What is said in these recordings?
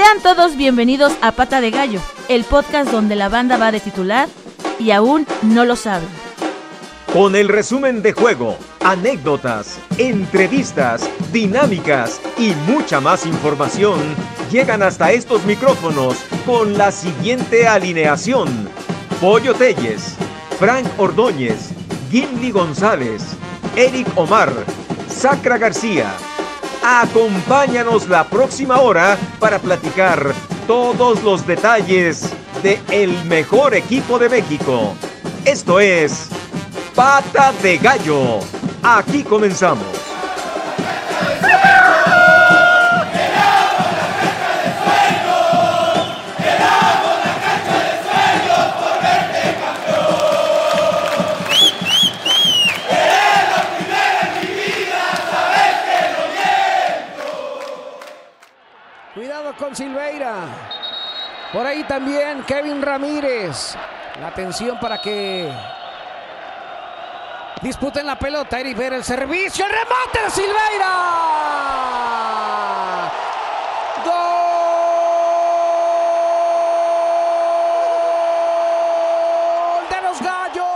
Sean todos bienvenidos a Pata de Gallo, el podcast donde la banda va de titular y aún no lo saben. Con el resumen de juego, anécdotas, entrevistas, dinámicas y mucha más información, llegan hasta estos micrófonos con la siguiente alineación. Pollo Telles, Frank Ordóñez, Gimli González, Eric Omar, Sacra García. Acompáñanos la próxima hora para platicar todos los detalles de el mejor equipo de México. Esto es Pata de Gallo. Aquí comenzamos. Por ahí también Kevin Ramírez. La atención para que disputen la pelota. Eric Vera el servicio. El remate de Silveira. Gol de los gallos.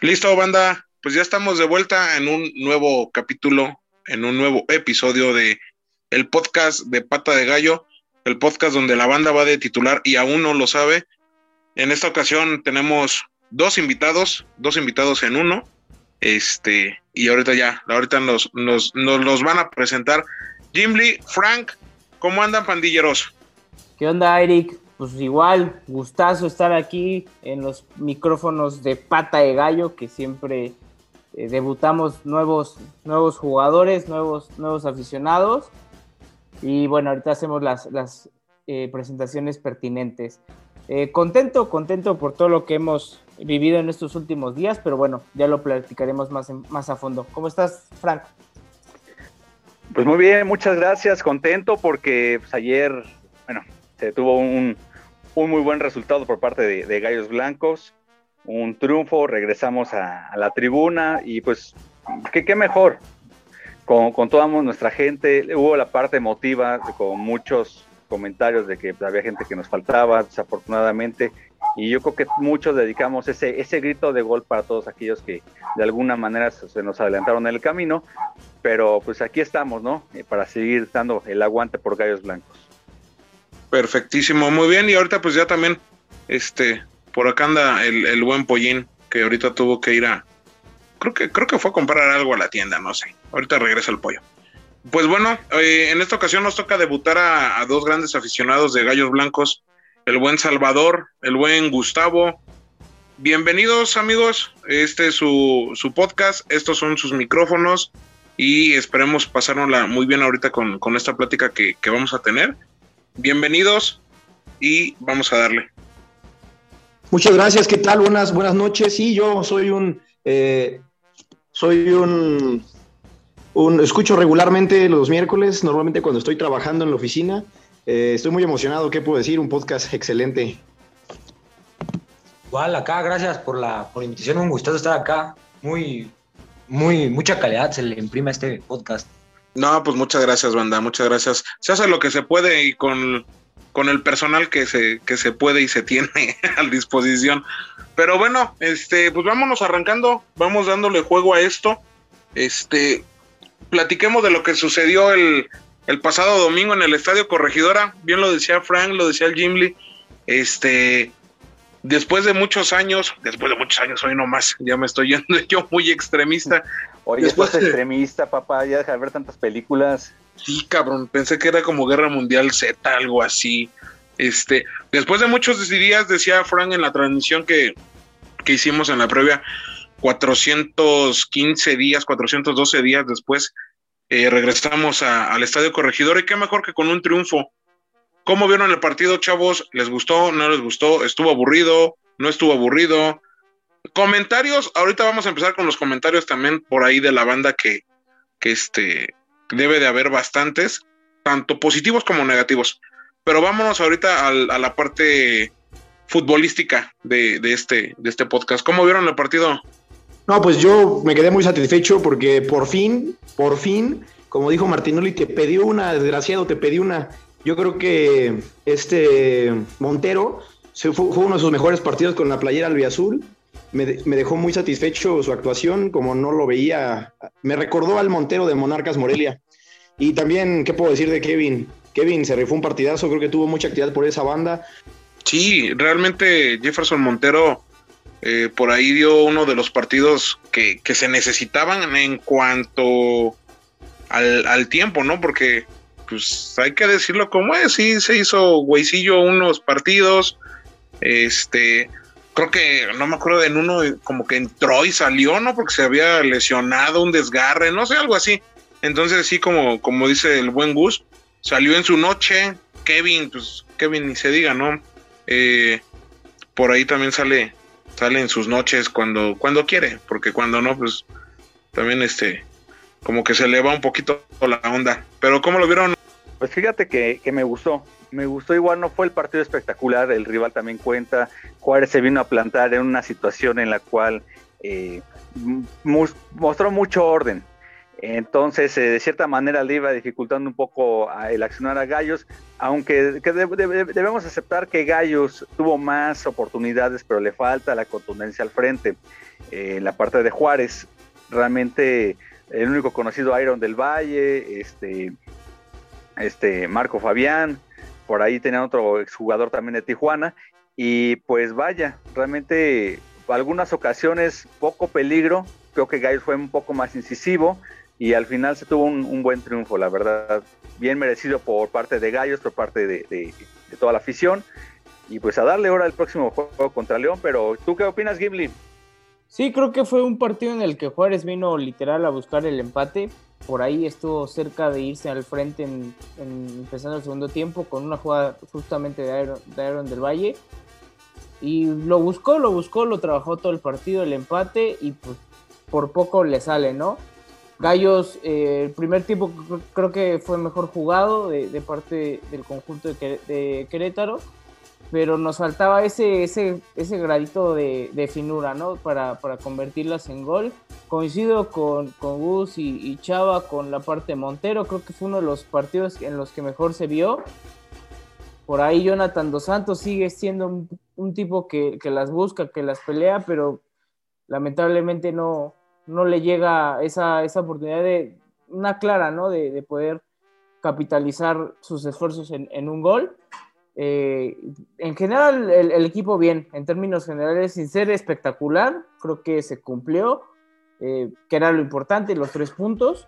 Listo, banda. Pues ya estamos de vuelta en un nuevo capítulo, en un nuevo episodio de el podcast de Pata de Gallo, el podcast donde la banda va de titular y aún no lo sabe. En esta ocasión tenemos dos invitados, dos invitados en uno. Este, y ahorita ya, ahorita nos, nos, nos los van a presentar. Jim Lee, Frank, ¿cómo andan pandilleros? ¿Qué onda, Eric? Pues igual, gustazo estar aquí en los micrófonos de Pata de Gallo, que siempre eh, debutamos nuevos, nuevos jugadores, nuevos, nuevos aficionados. Y bueno, ahorita hacemos las, las eh, presentaciones pertinentes. Eh, contento, contento por todo lo que hemos vivido en estos últimos días, pero bueno, ya lo platicaremos más, más a fondo. ¿Cómo estás, Frank? Pues muy bien, muchas gracias, contento porque pues, ayer, bueno, se tuvo un, un muy buen resultado por parte de, de Gallos Blancos, un triunfo, regresamos a, a la tribuna y pues, ¿qué, qué mejor? Con, con toda nuestra gente, hubo la parte emotiva, con muchos comentarios de que había gente que nos faltaba, desafortunadamente, y yo creo que muchos dedicamos ese, ese grito de gol para todos aquellos que de alguna manera se se nos adelantaron en el camino, pero pues aquí estamos, ¿no? Eh, Para seguir dando el aguante por Gallos Blancos. Perfectísimo, muy bien. Y ahorita pues ya también, este, por acá anda el, el buen Pollín, que ahorita tuvo que ir a, creo que, creo que fue a comprar algo a la tienda, no sé. Ahorita regresa el pollo. Pues bueno, eh, en esta ocasión nos toca debutar a, dos grandes aficionados de Gallos Blancos, el buen Salvador, el buen Gustavo. Bienvenidos amigos, este es su, su podcast, estos son sus micrófonos y esperemos pasárnosla muy bien ahorita con, con esta plática que, que vamos a tener. Bienvenidos y vamos a darle. Muchas gracias, ¿qué tal? Buenas, buenas noches. Sí, yo soy un, eh, soy un, un, escucho regularmente los miércoles, normalmente cuando estoy trabajando en la oficina. Eh, estoy muy emocionado, ¿qué puedo decir? Un podcast excelente. Igual acá, gracias por la, por la invitación, un gustazo estar acá. Muy, muy, mucha calidad se le imprime a este podcast. No, pues muchas gracias, banda, muchas gracias. Se hace lo que se puede y con, con el personal que se, que se puede y se tiene a disposición. Pero bueno, este, pues vámonos arrancando, vamos dándole juego a esto. Este, platiquemos de lo que sucedió el, el pasado domingo en el Estadio Corregidora. Bien lo decía Frank, lo decía el Jim Lee. Este, después de muchos años, después de muchos años, hoy nomás, ya me estoy yendo yo muy extremista. Oye, Después de- extremista, papá, ya deja de ver tantas películas. Sí, cabrón, pensé que era como Guerra Mundial Z, algo así. Este, después de muchos días, decía Frank en la transmisión que, que hicimos en la previa, 415 días, 412 días después, eh, regresamos al Estadio Corregidor y qué mejor que con un triunfo. ¿Cómo vieron el partido, chavos? ¿Les gustó? ¿No les gustó? ¿Estuvo aburrido? ¿No estuvo aburrido? Comentarios, ahorita vamos a empezar con los comentarios también por ahí de la banda que, que este, debe de haber bastantes, tanto positivos como negativos. Pero vámonos ahorita al- a la parte futbolística de, de este, de este podcast. ¿Cómo vieron el partido? No, pues yo me quedé muy satisfecho porque por fin, por fin como dijo Martinoli, te pedí una, desgraciado, te pedí una. Yo creo que este Montero fue, fue uno de sus mejores partidos con la playera albiazul. Me, dejó muy satisfecho su actuación, como no lo veía. Me recordó al Montero de Monarcas Morelia. Y también, ¿qué puedo decir de Kevin? Kevin se rifó un partidazo, creo que tuvo mucha actividad por esa banda. Sí, realmente Jefferson Montero eh, por ahí dio uno de los partidos que, que se necesitaban en cuanto al, al, tiempo, ¿no? Porque, pues hay que decirlo como es, sí, se hizo güeycillo unos partidos, este, creo que, no me acuerdo en uno, como que entró y salió, ¿no? Porque se había lesionado, un desgarre, no sé, algo así. Entonces, sí, como, como dice el buen Gus, salió en su noche, Kevin, pues Kevin ni se diga, ¿no? Eh, por ahí también sale sale en sus noches cuando cuando quiere, porque cuando no, pues también este como que se le va un poquito la onda. Pero ¿cómo lo vieron? Pues fíjate que, que, me gustó, me gustó igual, no fue el partido espectacular, el rival también cuenta, Juárez se vino a plantar en una situación en la cual eh, mostró mucho orden, entonces, eh, de cierta manera le iba dificultando un poco el accionar a Gallos, aunque que de, de, debemos aceptar que Gallos tuvo más oportunidades, pero le falta la contundencia al frente. Eh, la parte de Juárez, realmente el único conocido Iron del Valle, este, este Marco Fabián, por ahí tenían otro exjugador también de Tijuana, y pues vaya, realmente algunas ocasiones poco peligro, creo que Gallos fue un poco más incisivo, y al final se tuvo un, buen triunfo, la verdad, bien merecido por parte de Gallos, por parte de, toda la afición. Y pues a darle hora al próximo juego contra León, pero ¿tú qué opinas, Gimli? Sí, creo que fue un partido en el que Juárez vino literal a buscar el empate. Por ahí estuvo cerca de irse al frente en, en empezando el segundo tiempo con una jugada justamente de Aaron, de Aaron del Valle. Y lo buscó, lo buscó, lo trabajó todo el partido, el empate, y pues por poco le sale, ¿no? Gallos, eh, el primer tiempo creo que fue mejor jugado de, de parte del conjunto de, de, Querétaro, pero nos faltaba ese, ese, ese gradito de, finura, ¿no? Para, para, convertirlas en gol. Coincido con, con Gus y, Chava con la parte de Montero, creo que fue uno de los partidos en los que mejor se vio. Por ahí Jonathan Dos Santos sigue siendo un, tipo que, que las busca, que las pelea, pero lamentablemente no, no le llega esa, esa oportunidad de una clara, ¿no? De, de poder capitalizar sus esfuerzos en, un gol. Eh, en general, el, equipo bien, en términos generales, sin ser espectacular, creo que se cumplió, eh, que era lo importante, los tres puntos.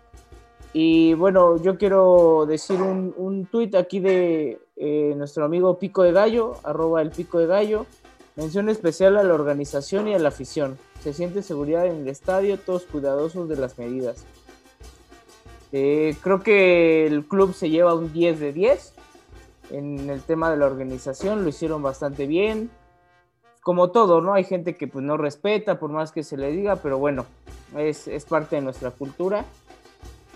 Y bueno, yo quiero decir un, un tuit aquí de eh, nuestro amigo Pico de Gallo, arroba el Pico de Gallo. Mención especial a la organización y a la afición. Se siente seguridad en el estadio, todos cuidadosos de las medidas. Eh, creo que el club se lleva un 10 de 10 en el tema de la organización, lo hicieron bastante bien. Como todo, ¿no? Hay gente que pues no respeta por más que se le diga, pero bueno, es, es parte de nuestra cultura.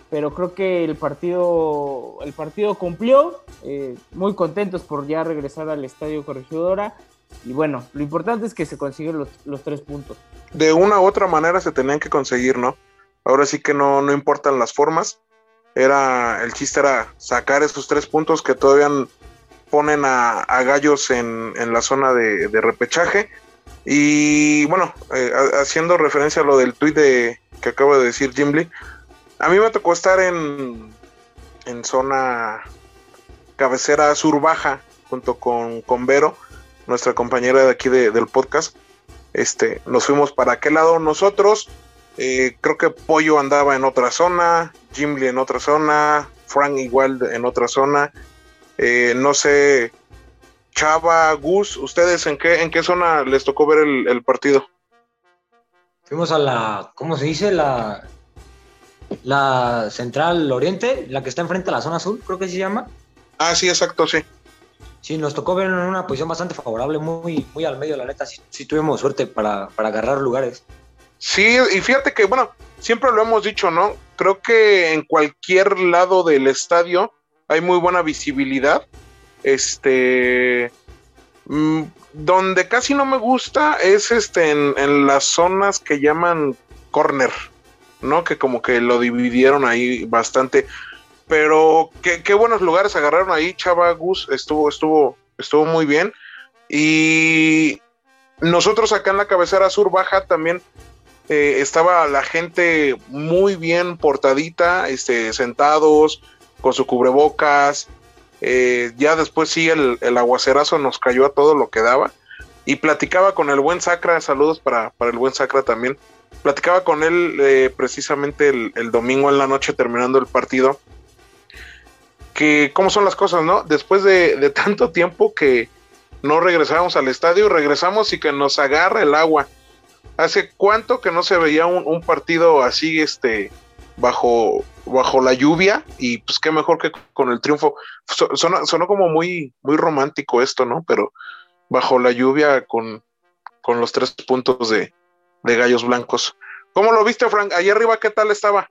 Pero creo que el partido, el partido cumplió, eh, muy contentos por ya regresar al Estadio Corregidora. Y bueno, lo importante es que se consiguen los, los, tres puntos. De una u otra manera se tenían que conseguir, ¿no? Ahora sí que no, no importan las formas. Era, el chiste era sacar esos tres puntos que todavía ponen a, gallos en, la zona de, repechaje. Y bueno, eh, haciendo referencia a lo del tuit de, que acabo de decir Jim Lee, a mí me tocó estar en, en zona cabecera sur baja junto con, con Vero nuestra compañera de aquí de, del podcast. Este, nos fuimos para aquel lado nosotros. Eh, creo que Pollo andaba en otra zona, Jim Lee en otra zona, Frank igual en otra zona. Eh, no sé, Chava, Gus, ¿ustedes en qué, en qué zona les tocó ver el, el, partido? Fuimos a la, ¿cómo se dice? La, la Central Oriente, la que está enfrente a la zona azul, creo que se llama. Ah, sí, exacto, sí. Sí, nos tocó ver en una posición bastante favorable, muy, muy al medio, la neta. Sí, sí tuvimos suerte para, para, agarrar lugares. Sí, y fíjate que, bueno, siempre lo hemos dicho, ¿no? Creo que en cualquier lado del estadio hay muy buena visibilidad. Este. Mmm, donde casi no me gusta es este en, en las zonas que llaman corner. ¿no? Que como que lo dividieron ahí bastante. Pero qué, qué buenos lugares agarraron ahí, Chava Gus, estuvo, estuvo, estuvo muy bien. Y nosotros acá en la cabecera sur baja también eh, estaba la gente muy bien portadita, este, sentados, con su cubrebocas. Eh, ya después sí el, el, aguacerazo nos cayó a todo lo que daba. Y platicaba con el buen Sacra, saludos para, para el buen Sacra también. Platicaba con él eh, precisamente el, el, domingo en la noche terminando el partido. Que cómo son las cosas, ¿no? Después de, de tanto tiempo que, no regresamos al estadio, regresamos y que nos agarra el agua. ¿Hace cuánto que no se veía un, un partido así, este, bajo, bajo la lluvia? Y pues qué mejor que con el triunfo. Sonó, sonó como muy, muy romántico esto, ¿no? Pero bajo la lluvia con, con los tres puntos de, de Gallos Blancos. ¿Cómo lo viste, Frank? Allá arriba, ¿qué tal estaba?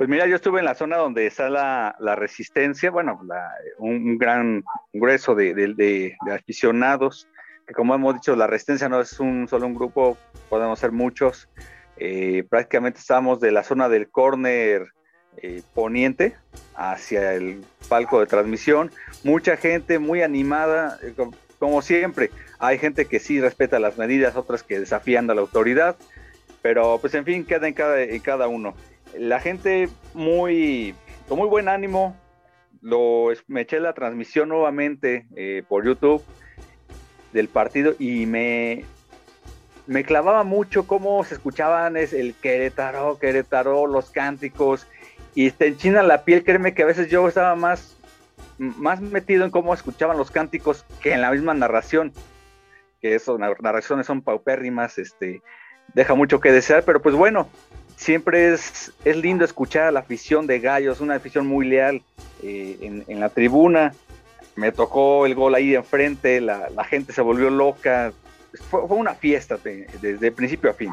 Pues mira, yo estuve en la zona donde está la, la resistencia, bueno, la, un, gran grueso de, de, aficionados, que como hemos dicho, la resistencia no es un solo un grupo, podemos ser muchos. Eh, prácticamente estábamos de la zona del córner eh, poniente hacia el palco de transmisión. Mucha gente muy animada, eh, como siempre. Hay gente que sí respeta las medidas, otras que desafían a la autoridad, pero pues en fin, queda en cada, en cada uno la gente muy, con muy buen ánimo, lo, me eché la transmisión nuevamente eh, por YouTube del partido y me, me clavaba mucho cómo se escuchaban es el Querétaro, Querétaro, los cánticos y te enchina la piel, créeme que a veces yo estaba más, más metido en cómo escuchaban los cánticos que en la misma narración, que eso, narraciones son paupérrimas, este, deja mucho que desear, pero pues bueno, siempre es, es lindo escuchar a la afición de Gallos, una afición muy leal eh, en, la tribuna. Me tocó el gol ahí de enfrente, la, la gente se volvió loca. Fue, una fiesta de, desde principio a fin.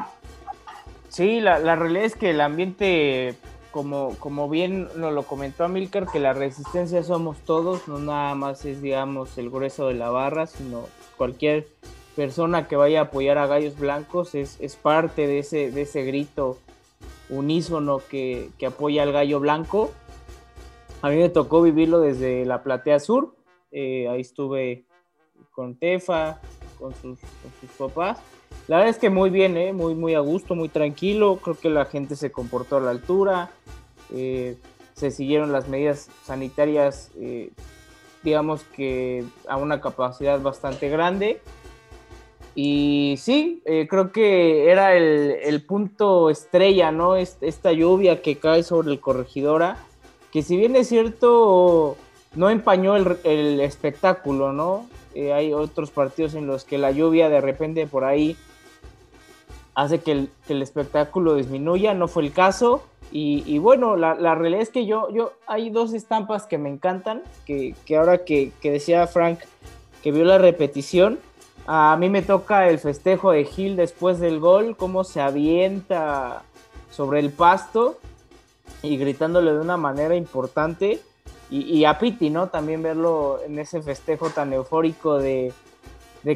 Sí, la, la, realidad es que el ambiente, como, como bien nos lo comentó Amilcar, que la resistencia somos todos, no nada más es, digamos, el grueso de la barra, sino cualquier persona que vaya a apoyar a Gallos Blancos es, es parte de ese, de ese grito unísono que, que, apoya al gallo blanco. A mí me tocó vivirlo desde la platea sur, eh, ahí estuve con Tefa, con sus, con sus, papás. La verdad es que muy bien, eh, muy, muy a gusto, muy tranquilo, creo que la gente se comportó a la altura, eh, se siguieron las medidas sanitarias, eh, digamos que a una capacidad bastante grande y sí, eh, creo que era el, el, punto estrella, ¿no? Esta lluvia que cae sobre el corregidora, que si bien es cierto, no empañó el, el espectáculo, ¿no? Eh, hay otros partidos en los que la lluvia de repente por ahí hace que el, espectáculo disminuya, no fue el caso. Y, bueno, la, realidad es que yo, yo, hay dos estampas que me encantan, que, que ahora que, que decía Frank que vio la repetición, a mí me toca el festejo de Gil después del gol, cómo se avienta sobre el pasto y gritándole de una manera importante. Y, a Piti, ¿no? También verlo en ese festejo tan eufórico de,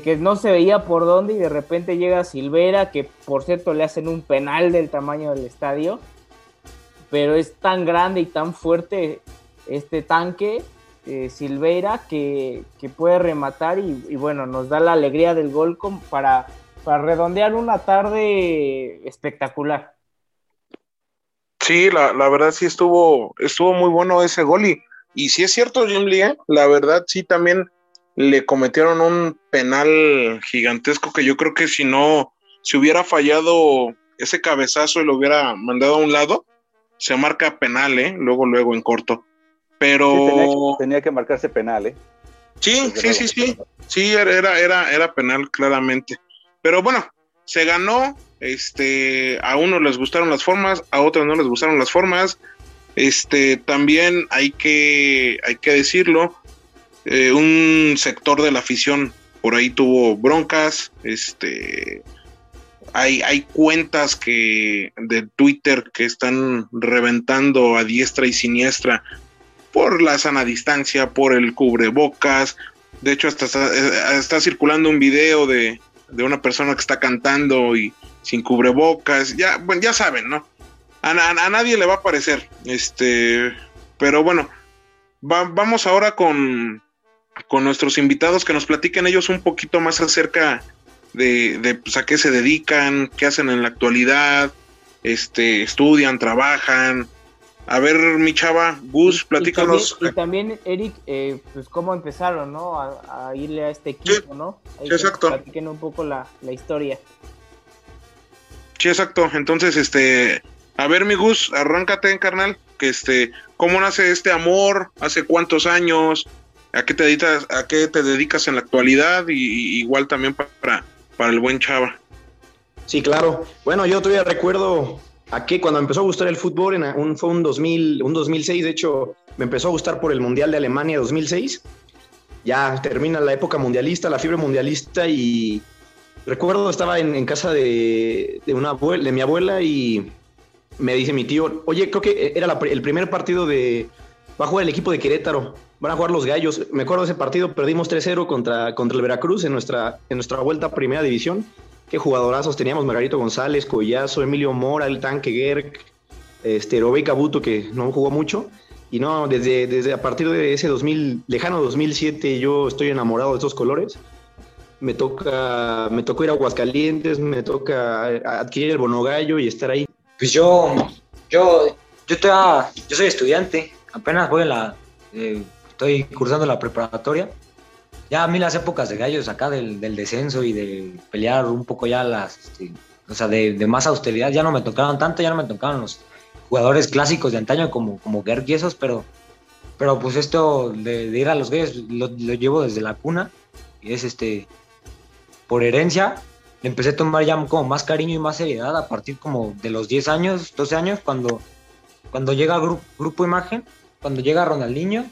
que no se veía por dónde y de repente llega Silvera, que por cierto le hacen un penal del tamaño del estadio, pero es tan grande y tan fuerte este tanque eh, Silveira que, puede rematar y, bueno, nos da la alegría del gol para redondear una tarde espectacular. Sí, la, la, verdad sí estuvo, estuvo muy bueno ese gol y, y sí es cierto, Jim Lee, ¿eh? la verdad sí también le cometieron un penal gigantesco que yo creo que si no, si hubiera fallado ese cabezazo y lo hubiera mandado a un lado, se marca penal, ¿eh? Luego, luego en corto pero sí, tenía, tenía, que marcarse penal, ¿eh? Sí, sí, sí, sí, sí, era, era, era penal claramente. Pero bueno, se ganó, este, a unos les gustaron las formas, a otros no les gustaron las formas. Este, también hay que, hay que decirlo, eh, un sector de la afición por ahí tuvo broncas, este, hay, hay cuentas que de Twitter que están reventando a diestra y siniestra por la sana distancia, por el cubrebocas. De hecho, hasta está, eh, está circulando un video de, de, una persona que está cantando y sin cubrebocas. Ya, bueno, ya saben, ¿no? A, nadie le va a parecer. Este, pero bueno, vamos ahora con, con nuestros invitados que nos platiquen ellos un poquito más acerca de, de pues, a qué se dedican, qué hacen en la actualidad, este, estudian, trabajan. A ver, mi chava, Gus, platícanos. Y también, Eric, eh, pues cómo empezaron, ¿no? A, irle a este equipo, ¿no? sí, exacto. Platiquen un poco la, la historia. Sí, exacto. Entonces, este, a ver, mi Gus, arráncate, carnal, que este, ¿cómo nace este amor? ¿Hace cuántos años? ¿A qué te dedicas, a qué te dedicas en la actualidad? Y, igual también para, para el buen Chava. Sí, claro. Bueno, yo todavía recuerdo aquí cuando me empezó a gustar el fútbol, en un, fue un, 2000, un 2006, de hecho, me empezó a gustar por el Mundial de Alemania 2006. Ya termina la época mundialista, la fiebre mundialista y recuerdo estaba en, casa de, de, una abuela, de mi abuela y me dice mi tío, oye, creo que era el primer partido de... Va a jugar el equipo de Querétaro, van a jugar los gallos. Me acuerdo de ese partido, perdimos 3-0 contra, contra el Veracruz en nuestra, en nuestra vuelta a Primera División. Qué jugadorazos teníamos, Margarito González, Collazo, Emilio Mora, el tanque Gerg, este, Robey Cabuto, que no jugó mucho. Y no, desde, desde a partir de ese 2000, lejano 2007, yo estoy enamorado de estos colores. Me toca, me tocó ir a Aguascalientes, me toca adquirir el bonogallo y estar ahí. Pues yo, yo, yo, yo soy estudiante, apenas voy en la, eh, estoy cursando la preparatoria. Ya a mí las épocas de gallos acá del, descenso y de pelear un poco ya las, este, o sea, de, más austeridad, ya no me tocaron tanto, ya no me tocaron los jugadores clásicos de antaño como, como Gerg pero, pero pues esto de, ir a los gallos lo, lo, llevo desde la cuna y es este, por herencia, empecé a tomar ya como más cariño y más seriedad a partir como de los 10 años, 12 años, cuando, cuando llega grupo, grupo Imagen, cuando llega Ronaldinho,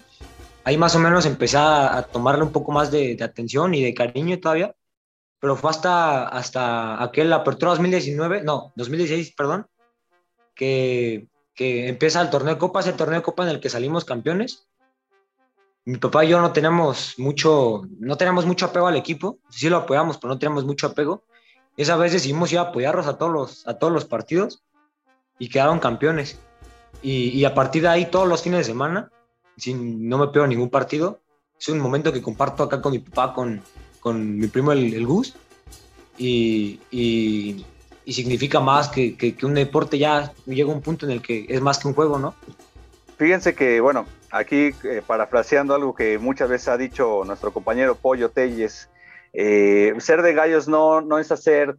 ahí más o menos empecé a, tomarle un poco más de, atención y de cariño todavía, pero fue hasta, hasta aquel apertura 2019, no, 2016, perdón, que, que empieza el torneo de Copa, ese torneo de Copa en el que salimos campeones. Mi papá y yo no tenemos mucho, no tenemos mucho apego al equipo, sí lo apoyamos, pero no tenemos mucho apego esa vez decidimos ir a apoyarlos a todos los, a todos los partidos y quedaron campeones. Y, a partir de ahí, todos los fines de semana, sin, no me pego ningún partido, es un momento que comparto acá con mi papá, con, con mi primo el, Gus, y, y, significa más que, que, un deporte ya llega a un punto en el que es más que un juego, ¿no? Fíjense que, bueno, aquí eh, parafraseando algo que muchas veces ha dicho nuestro compañero Pollo Telles, eh, ser de gallos no, no es hacer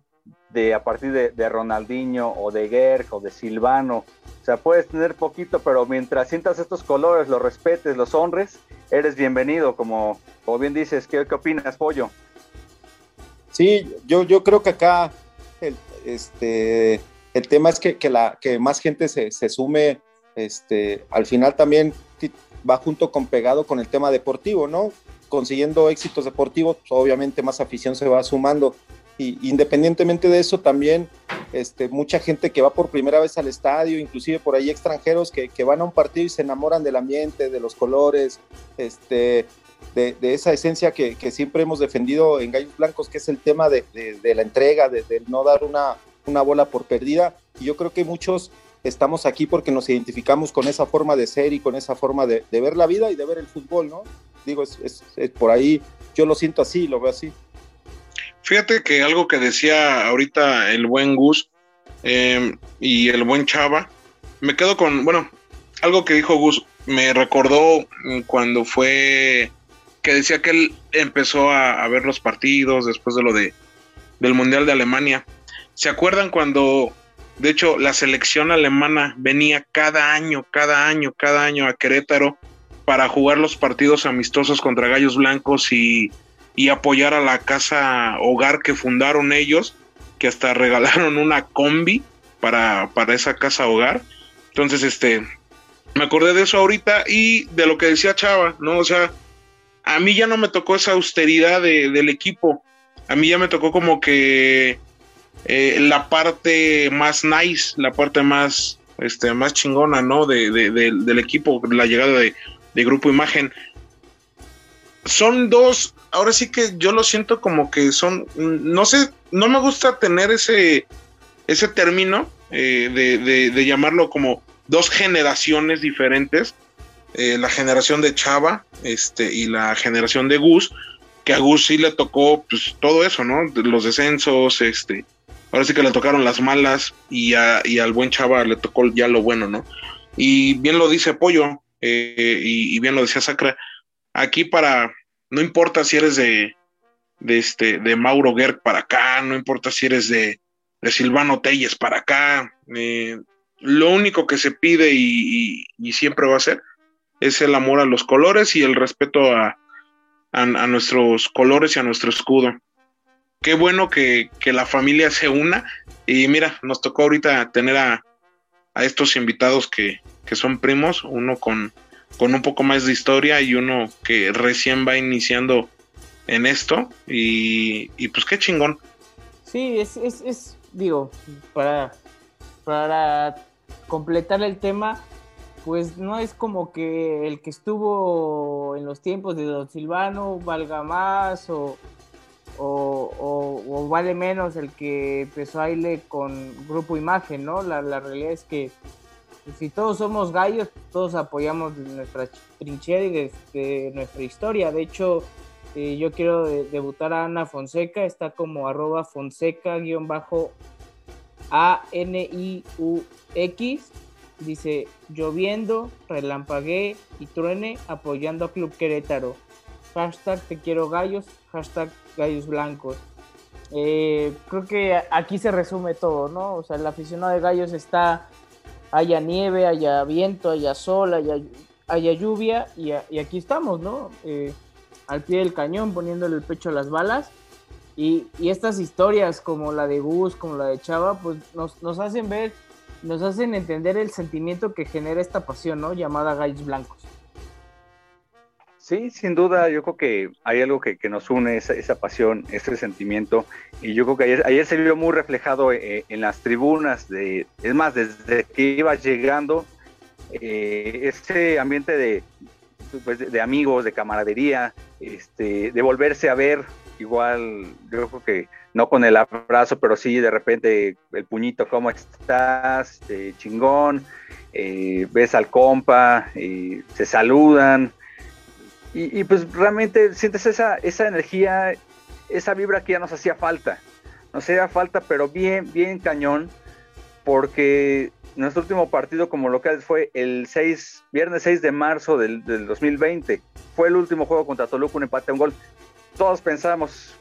de a partir de, Ronaldinho o de Gerg o de Silvano. O sea, puedes tener poquito, pero mientras sientas estos colores, los respetes, los honres, eres bienvenido, como, como bien dices. ¿Qué, qué opinas, Pollo? Sí, yo, yo creo que acá el, este, el tema es que, que, la, que más gente se, se sume, este, al final también va junto con pegado con el tema deportivo, ¿no? Consiguiendo éxitos deportivos, pues, obviamente más afición se va sumando. Y independientemente de eso, también este, mucha gente que va por primera vez al estadio, inclusive por ahí extranjeros que, que van a un partido y se enamoran del ambiente, de los colores, este, de, de esa esencia que, que, siempre hemos defendido en Gallos Blancos, que es el tema de, de la entrega, de, no dar una, una bola por perdida. Y yo creo que muchos estamos aquí porque nos identificamos con esa forma de ser y con esa forma de, ver la vida y de ver el fútbol, ¿no? Digo, es, por ahí, yo lo siento así, lo veo así. Fíjate que algo que decía ahorita el buen Gus em, y el buen Chava, me quedo con, bueno, algo que dijo Gus, me recordó cuando fue que decía que él empezó a, a ver los partidos después de lo de del Mundial de Alemania. ¿Se acuerdan cuando de hecho, la selección alemana venía cada año, cada año, cada año a Querétaro para jugar los partidos amistosos contra Gallos Blancos y, apoyar a la casa hogar que fundaron ellos, que hasta regalaron una combi para, para esa casa hogar. Entonces, este, me acordé de eso ahorita y de lo que decía Chava, ¿no? O sea, a mí ya no me tocó esa austeridad del equipo. A mí ya me tocó como que eh, la parte más nice, la parte más, este, más chingona, ¿no? De, del equipo, la llegada de, Grupo Imagen. Son dos, ahora sí que yo lo siento como que son, no sé, no me gusta tener ese, ese término, eh, de, llamarlo como dos generaciones diferentes, eh, la generación de Chava este, y la generación de Gus, que a Gus sí le tocó pues, todo eso, ¿no? Los descensos, este, ahora sí que le tocaron las malas y, al buen Chava le tocó ya lo bueno, ¿no? Y bien lo dice Pollo, eh, y, bien lo decía Sacra, aquí para, no importa si eres de, de, este, de Mauro Gerg para acá, no importa si eres de, de Silvano Telles para acá, eh, lo único que se pide y, siempre va a ser es el amor a los colores y el respeto a, nuestros colores y a nuestro escudo. Qué bueno que, que, la familia se una y mira, nos tocó ahorita tener a, a estos invitados que, que son primos, uno con, con un poco más de historia y uno que recién va iniciando en esto. Y, pues qué chingón. Sí, es, es, es digo, para, para completar el tema, pues no es como que el que estuvo en los tiempos de Don Silvano valga más o, o, vale menos el que empezó a irle con Grupo Imagen, ¿no? La, la realidad es que si todos somos gallos, todos apoyamos nuestra trinchera y nuestra historia. De hecho, eh, yo quiero debutar a Ana Fonseca, está como arroba Fonseca-A-N-I-U-X. Dice, lloviendo, relampagué y truene apoyando a Club Querétaro. Hashtag te quiero gallos, hashtag gallos blancos. Eh, creo que aquí se resume todo, ¿no? O sea, el aficionado de gallos está haya nieve, haya viento, haya sol, haya, lluvia, y, aquí estamos, ¿no? Eh, al pie del cañón, poniéndole el pecho a las balas. Y, estas historias como la de Gus, como la de Chava, pues nos, nos, hacen ver, nos hacen entender el sentimiento que genera esta pasión, ¿no? Llamada Gallos Blancos. Sí, sin duda, yo creo que hay algo que, nos une, esa, pasión, ese sentimiento, y yo creo que ayer, ayer se vio muy reflejado eh, en las tribunas, de, es más, desde que iba llegando, eh, ese ambiente de, pues, de, amigos, de camaradería, este, de volverse a ver, igual, yo creo que no con el abrazo, pero sí de repente el puñito, ¿cómo estás? Este, chingón, eh, ves al compa, se saludan, y, pues realmente sientes esa, esa energía, esa vibra que ya nos hacía falta. Nos hacía falta, pero bien, bien cañón, porque nuestro último partido como local fue el 6, viernes 6 de marzo del, 2020. Fue el último juego contra Toluca, un empate a un gol. Todos pensábamos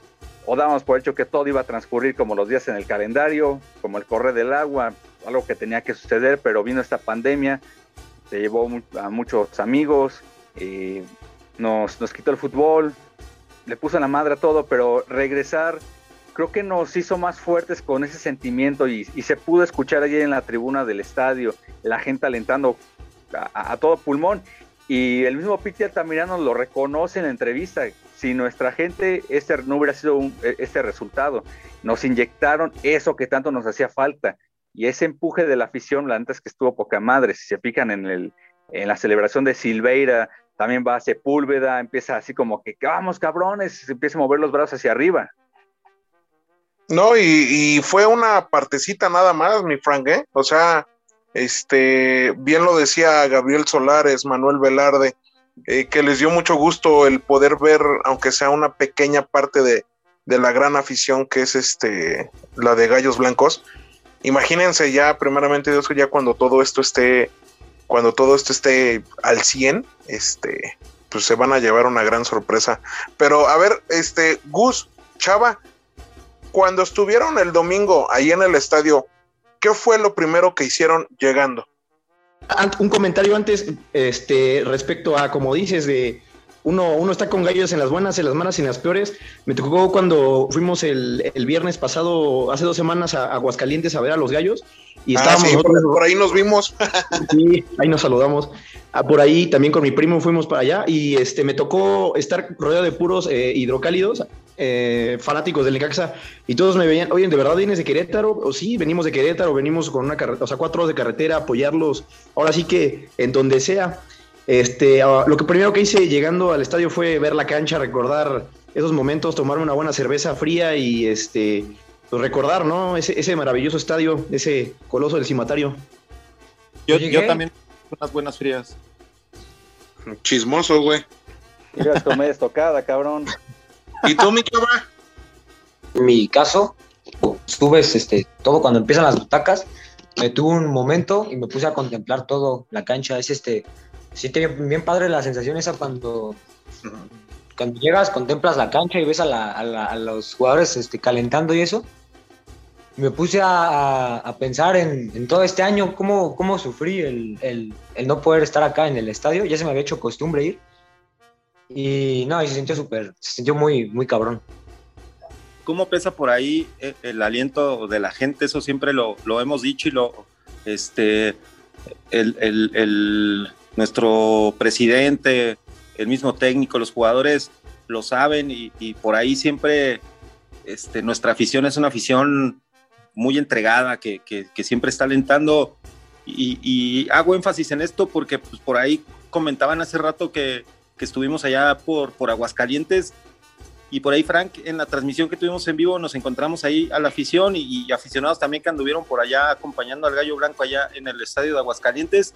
o dábamos por hecho que todo iba a transcurrir como los días en el calendario, como el correr del agua, algo que tenía que suceder, pero vino esta pandemia, se llevó a muchos amigos, eh, nos, quitó el fútbol, le puso la madre a todo, pero regresar creo que nos hizo más fuertes con ese sentimiento y, se pudo escuchar allí en la tribuna del estadio, la gente alentando a, todo pulmón. Y el mismo Piti Altamirano lo reconoce en la entrevista. Si nuestra gente, este no hubiera sido e, este resultado. Nos inyectaron eso que tanto nos hacía falta. Y ese empuje de la afición, la antes que estuvo poca madre, si se pican en, el, en la celebración de Silveira, también va a Sepúlveda, empieza así como que, vamos cabrones, empieza a mover los brazos hacia arriba. No, y, fue una partecita nada más, mi Frank, ¿eh? O sea, este, bien lo decía Gabriel Solares, Manuel Velarde, eh, que les dio mucho gusto el poder ver, aunque sea una pequeña parte de, de la gran afición que es este, la de Gallos Blancos. Imagínense ya, primeramente Dios, ya cuando todo esto esté cuando todo esto esté al 100, este, pues se van a llevar una gran sorpresa. Pero a ver, este, Gus, Chava, cuando estuvieron el domingo ahí en el estadio, ¿qué fue lo primero que hicieron llegando? Un comentario antes, este, respecto a, como dices, de uno, uno está con gallos en las buenas, en las malas y en las peores. Me tocó cuando fuimos el, el viernes pasado, hace dos semanas, a Aguascalientes a ver a los gallos y ah, estábamos por, ahí nos vimos. sí, ahí nos saludamos. Ah, por ahí también con mi primo fuimos para allá y este me tocó estar rodeado de puros eh, hidrocálidos, eh, fanáticos del Necaxa, y todos me veían, oye, ¿de verdad vienes de Querétaro? O sí, venimos de Querétaro, venimos con una carretera, o sea, cuatro horas de carretera, apoyarlos, ahora sí que en donde sea. Este, ah, lo que primero que hice llegando al estadio fue ver la cancha, recordar esos momentos, tomar una buena cerveza fría y este pues, recordar, ¿no? Ese, ese maravilloso estadio, ese coloso del cimatario. Yo, yo también unas buenas frías. Chismoso, güey. Ibas con media estocada, cabrón. ¿Y tú, mi cabra? Mi caso, subes este, todo cuando empiezan las butacas, me tuve un momento y me puse a contemplar todo la cancha. Es este, siente bien, bien padre la sensación esa cuando, cuando llegas, contemplas la cancha y ves a, la- a la- a los jugadores este, calentando y eso. Me puse a, a- pensar en, en todo este año, cómo, cómo sufrí el, el- el no poder estar acá en el estadio. Ya se me había hecho costumbre ir. Y no, y se sintió súper, se sintió muy, muy cabrón. ¿Cómo pesa por ahí eh, el, aliento de la gente? Eso siempre lo, lo hemos dicho y lo, este, el, el- el- nuestro presidente, el mismo técnico, los jugadores lo saben y, por ahí siempre este, nuestra afición es una afición muy entregada, que, que- siempre está alentando y, hago énfasis en esto porque pues, por ahí comentaban hace rato que, que estuvimos allá por, por Aguascalientes y por ahí, Frank, en la transmisión que tuvimos en vivo, nos encontramos ahí a la afición y aficionados también que anduvieron por allá acompañando al Gallo Blanco allá en el estadio de Aguascalientes.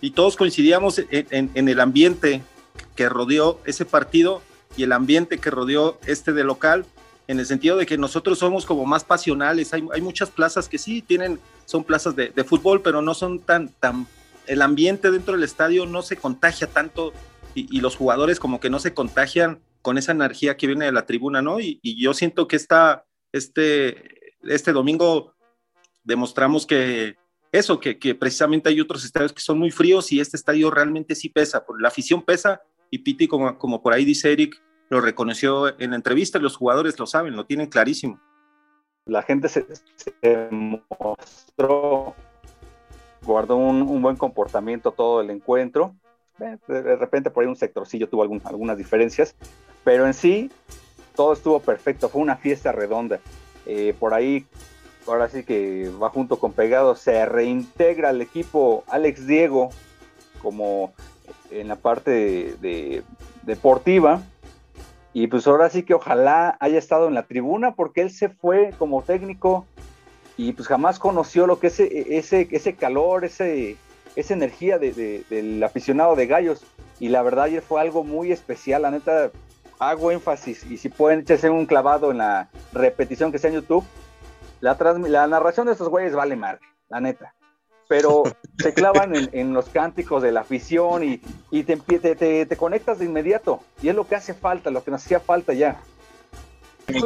Y todos coincidíamos en, el ambiente que rodeó ese partido y el ambiente que rodeó este de local, en el sentido de que nosotros somos como más pasionales. Hay, hay muchas plazas que sí tienen, son plazas de, fútbol, pero no son tan, tan, el ambiente dentro del estadio no se contagia tanto y, y los jugadores como que no se contagian con esa energía que viene de la tribuna, ¿no? Y, y yo siento que esta, este, este domingo demostramos que eso, que, precisamente hay otros estadios que son muy fríos y este estadio realmente sí pesa, la afición pesa y Piti, como, como por ahí dice Eric, lo reconoció en la entrevista, los jugadores lo saben, lo tienen clarísimo. La gente se, mostró, guardó un, buen comportamiento todo el encuentro. De, de repente por ahí un sectorcillo tuvo algún- algunas diferencias, pero en sí todo estuvo perfecto, fue una fiesta redonda. Eh, por ahí, ahora sí que va junto con Pegado, se reintegra el equipo Alex Diego como en la parte de- de- deportiva. Y pues ahora sí que ojalá haya estado en la tribuna porque él se fue como técnico y pues jamás conoció lo que es ese, ese, ese calor, ese, esa energía de- del aficionado de Gallos. Y la verdad ayer fue algo muy especial, la neta hago énfasis y si pueden echarse un clavado en la repetición que está en YouTube, la, la narración de estos güeyes vale madre, la neta. Pero se clavan en, en los cánticos de la afición y, y te, te, te- te conectas de inmediato. Y es lo que hace falta, lo que nos hacía falta ya.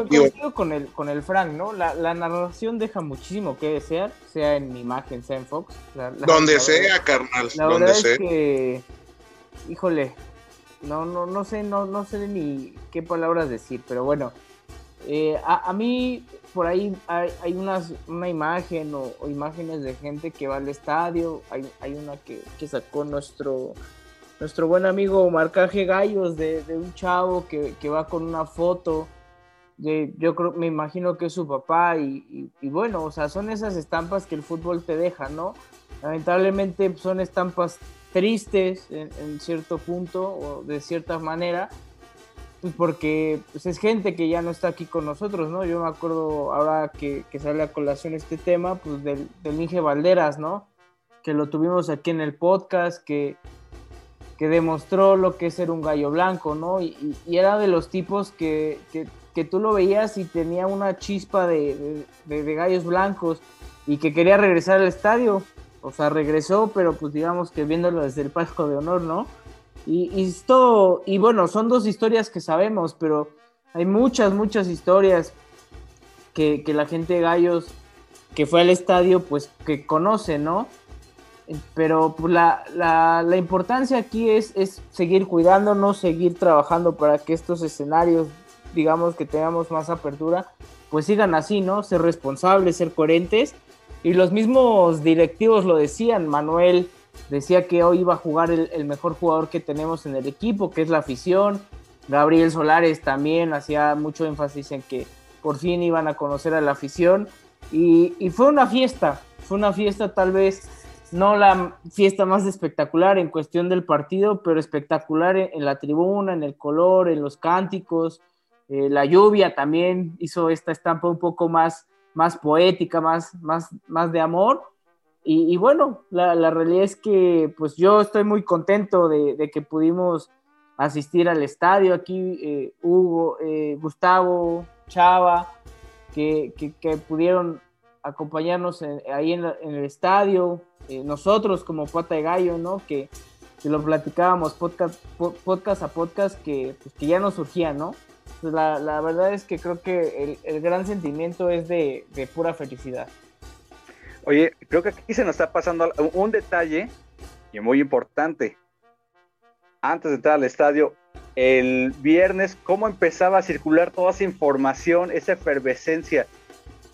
Coincido con el, con el Frank, ¿no? La, la narración deja muchísimo que desear, sea en imagen, sea en Fox. La- la- Donde la sea, carnal. La donde verdad sea. es que, híjole, no, no, no sé, no, no sé ni qué palabras decir, pero bueno, eh, a, a mí por ahí hay, hay unas, una imagen o, imágenes de gente que va al estadio, hay, hay una que, que sacó nuestro, nuestro buen amigo Marcaje Gallos de, un chavo que, que va con una foto. De, yo creo, me imagino que es su papá y, y- y bueno, o sea, son esas estampas que el fútbol te deja, ¿no? Lamentablemente son estampas tristes en, en cierto punto o de cierta manera, pues porque pues es gente que ya no está aquí con nosotros, ¿no? Yo me acuerdo ahora que, que sale a colación este tema, pues del, del Inge Valderas, ¿no? Que lo tuvimos aquí en el podcast, que, que demostró lo que es ser un gallo blanco, ¿no? Y, y- era de los tipos que, que- tú lo veías y tenía una chispa de, de- de- de gallos blancos y que quería regresar al estadio. O sea, regresó, pero pues digamos que viéndolo desde el palco de honor, ¿no? Y, esto, y bueno, son dos historias que sabemos, pero hay muchas, muchas historias que, que la gente de Gallos que fue al estadio, pues que conoce, ¿no? Pero pues, la, la, la importancia aquí es, es seguir cuidándonos, seguir trabajando para que estos escenarios, digamos que tengamos más apertura, pues sigan así, ¿no? Ser responsables, ser coherentes. Y los mismos directivos lo decían, Manuel decía que hoy iba a jugar el, mejor jugador que tenemos en el equipo, que es la afición. Gabriel Solares también hacía mucho énfasis en que por fin iban a conocer a la afición. Y, fue una fiesta, fue una fiesta tal vez no la fiesta más espectacular en cuestión del partido, pero espectacular en, en la tribuna, en el color, en los cánticos, Eh, la lluvia también hizo esta estampa un poco más, más poética, más, más, más de amor. Y, bueno, la, realidad es que pues yo estoy muy contento de, que pudimos asistir al estadio aquí, eh, Hugo, eh, Gustavo, Chava, que, que, pudieron acompañarnos ahí en, el estadio, nosotros como Pata de Gallo, ¿no? Que, que lo platicábamos podcast, podcast a podcast que, pues, que ya nos surgía, ¿no? Pues la, la, verdad es que creo que el, el gran sentimiento es de, de, pura felicidad. Oye, creo que aquí se nos está pasando un detalle y muy importante. Antes de entrar al estadio, el viernes, cómo empezaba a circular toda esa información, esa efervescencia.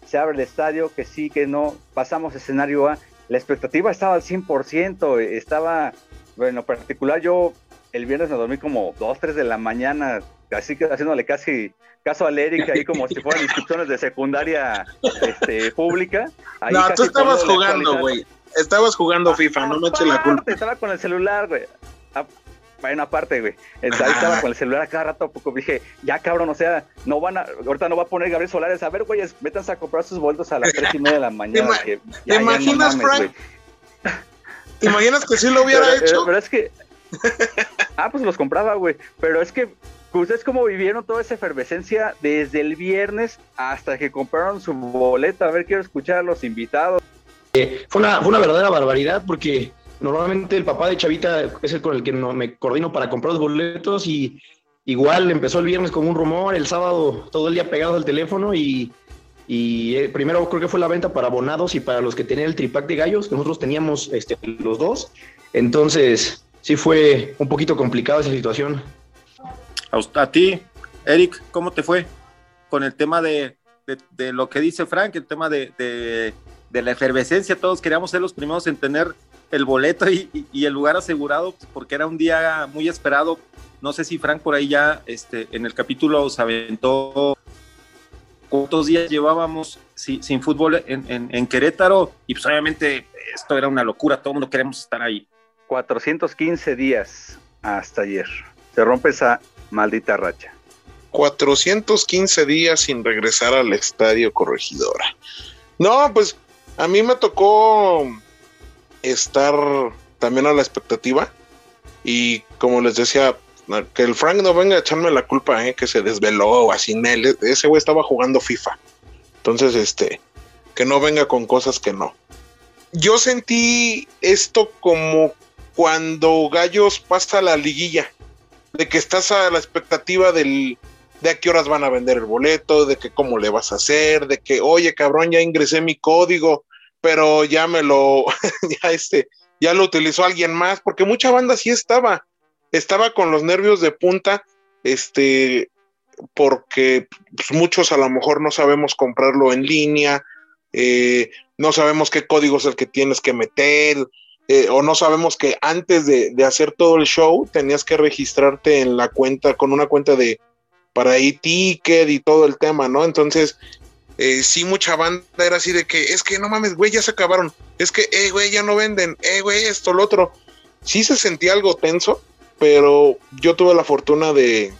Se abre el estadio, que sí, que no, pasamos escenario A. La expectativa estaba al 100%, estaba, bueno, en particular yo el viernes me dormí como 2, 3 de la mañana así que haciéndole casi caso a Eric ahí como si fueran inscripciones de secundaria este, pública. no, tú estabas jugando, güey. Estabas jugando FIFA, no me eches la culpa. Estaba con el celular, güey. Ah, bueno, aparte, güey. Estaba con el celular a cada rato, poco dije, ya cabrón, o sea, no van a, ahorita no va a poner Gabriel Solares. A ver, güey, métanse a comprar sus vueltos a las tres y media de la mañana. ¿Te, imaginas, Frank? ¿Te imaginas que sí lo hubiera hecho? Pero es que. ah, pues los compraba, güey. Pero es que ¿Ustedes cómo vivieron toda esa efervescencia desde el viernes hasta que compraron su boleta? A ver, quiero escuchar a los invitados. Eh, fue, una, verdadera barbaridad porque normalmente el papá de Chavita es el con el que no, me coordino para comprar los boletos y igual empezó el viernes con un rumor, el sábado todo el día pegado al teléfono y, y eh, primero creo que fue la venta para abonados y para los que tenían el tripack de gallos, que nosotros teníamos este, los dos. Entonces sí fue un poquito complicada esa situación. A, ti, Eric, ¿cómo te fue con el tema de, lo que dice Frank, el tema de, la efervescencia? Todos queríamos ser los primeros en tener el boleto y, el lugar asegurado, pues, porque era un día muy esperado. No sé si Frank por ahí ya este, en el capítulo se aventó cuántos días llevábamos sin, fútbol en, Querétaro y pues obviamente esto era una locura, todo el mundo queremos estar ahí. 415 días hasta ayer. Se rompe esa maldita racha. 415 días sin regresar al estadio corregidora. No, pues a mí me tocó estar también a la expectativa y como les decía, que el Frank no venga a echarme la culpa, eh, que se desveló o así, ese güey estaba jugando FIFA. Entonces, este, que no venga con cosas que no. Yo sentí esto como cuando Gallos pasa la liguilla de que estás a la expectativa del, de a qué horas van a vender el boleto, de que cómo le vas a hacer, de que, oye, cabrón, ya ingresé mi código, pero ya me lo, ya este, ya lo utilizó alguien más, porque mucha banda sí estaba, estaba con los nervios de punta, este, porque pues, muchos a lo mejor no sabemos comprarlo en línea, eh, no sabemos qué código es el que tienes que meter, eh, o no sabemos que antes de, hacer todo el show tenías que registrarte en la cuenta, con una cuenta de para e-ticket y todo el tema, ¿no? Entonces, eh, sí, mucha banda era así de que, es que no mames, güey, ya se acabaron, es que, eh, güey, ya no venden, eh, güey, esto, lo otro. Sí se sentía algo tenso, pero yo tuve la fortuna de,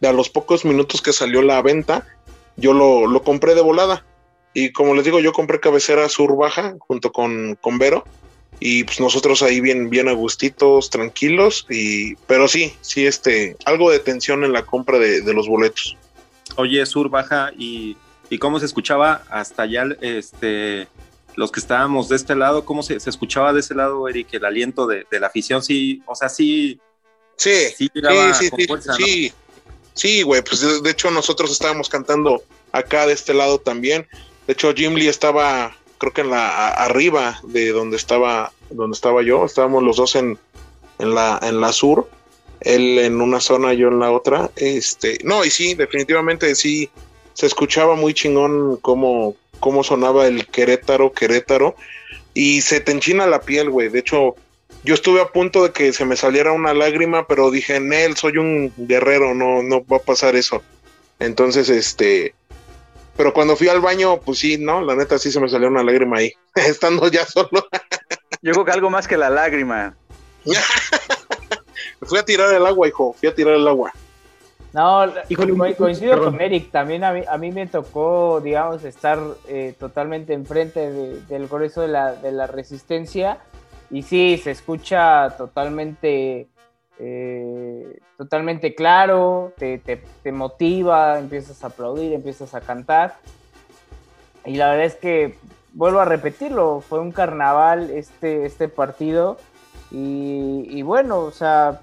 de a los pocos minutos que salió la venta, yo lo, lo compré de volada. Y como les digo, yo compré cabecera sur baja junto con, con Vero y pues nosotros ahí bien, bien agustitos, tranquilos, y, pero sí, sí, este, algo de tensión en la compra de, los boletos. Oye, Sur baja y, y cómo se escuchaba hasta allá, este, los que estábamos de este lado, cómo se, escuchaba de ese lado, Eric, el aliento de, la afición, sí, o sea, sí. Sí, sí, sí, sí, sí, güey, pues de, hecho nosotros estábamos cantando acá de este lado también. De hecho, Jim Lee estaba creo que en la arriba de donde estaba donde estaba yo, estábamos los dos en, en la en la sur, él en una zona, yo en la otra, este, no, y sí, definitivamente sí se escuchaba muy chingón cómo, cómo sonaba el Querétaro, Querétaro, y se te enchina la piel, güey, de hecho, yo estuve a punto de que se me saliera una lágrima, pero dije, Nel, soy un guerrero, no, no va a pasar eso. Entonces, este, pero cuando fui al baño, pues sí, ¿no? La neta sí se me salió una lágrima ahí, estando ya solo. Yo creo que algo más que la lágrima. fui a tirar el agua, hijo, fui a tirar el agua. No, coincido con Eric, también a mí, a mí me tocó, digamos, estar eh, totalmente enfrente del grueso de la, de la resistencia y sí, se escucha totalmente, eh, totalmente claro, te, te, motiva, empiezas a aplaudir, empiezas a cantar y la verdad es que, vuelvo a repetirlo, fue un carnaval este, este partido y, bueno, o sea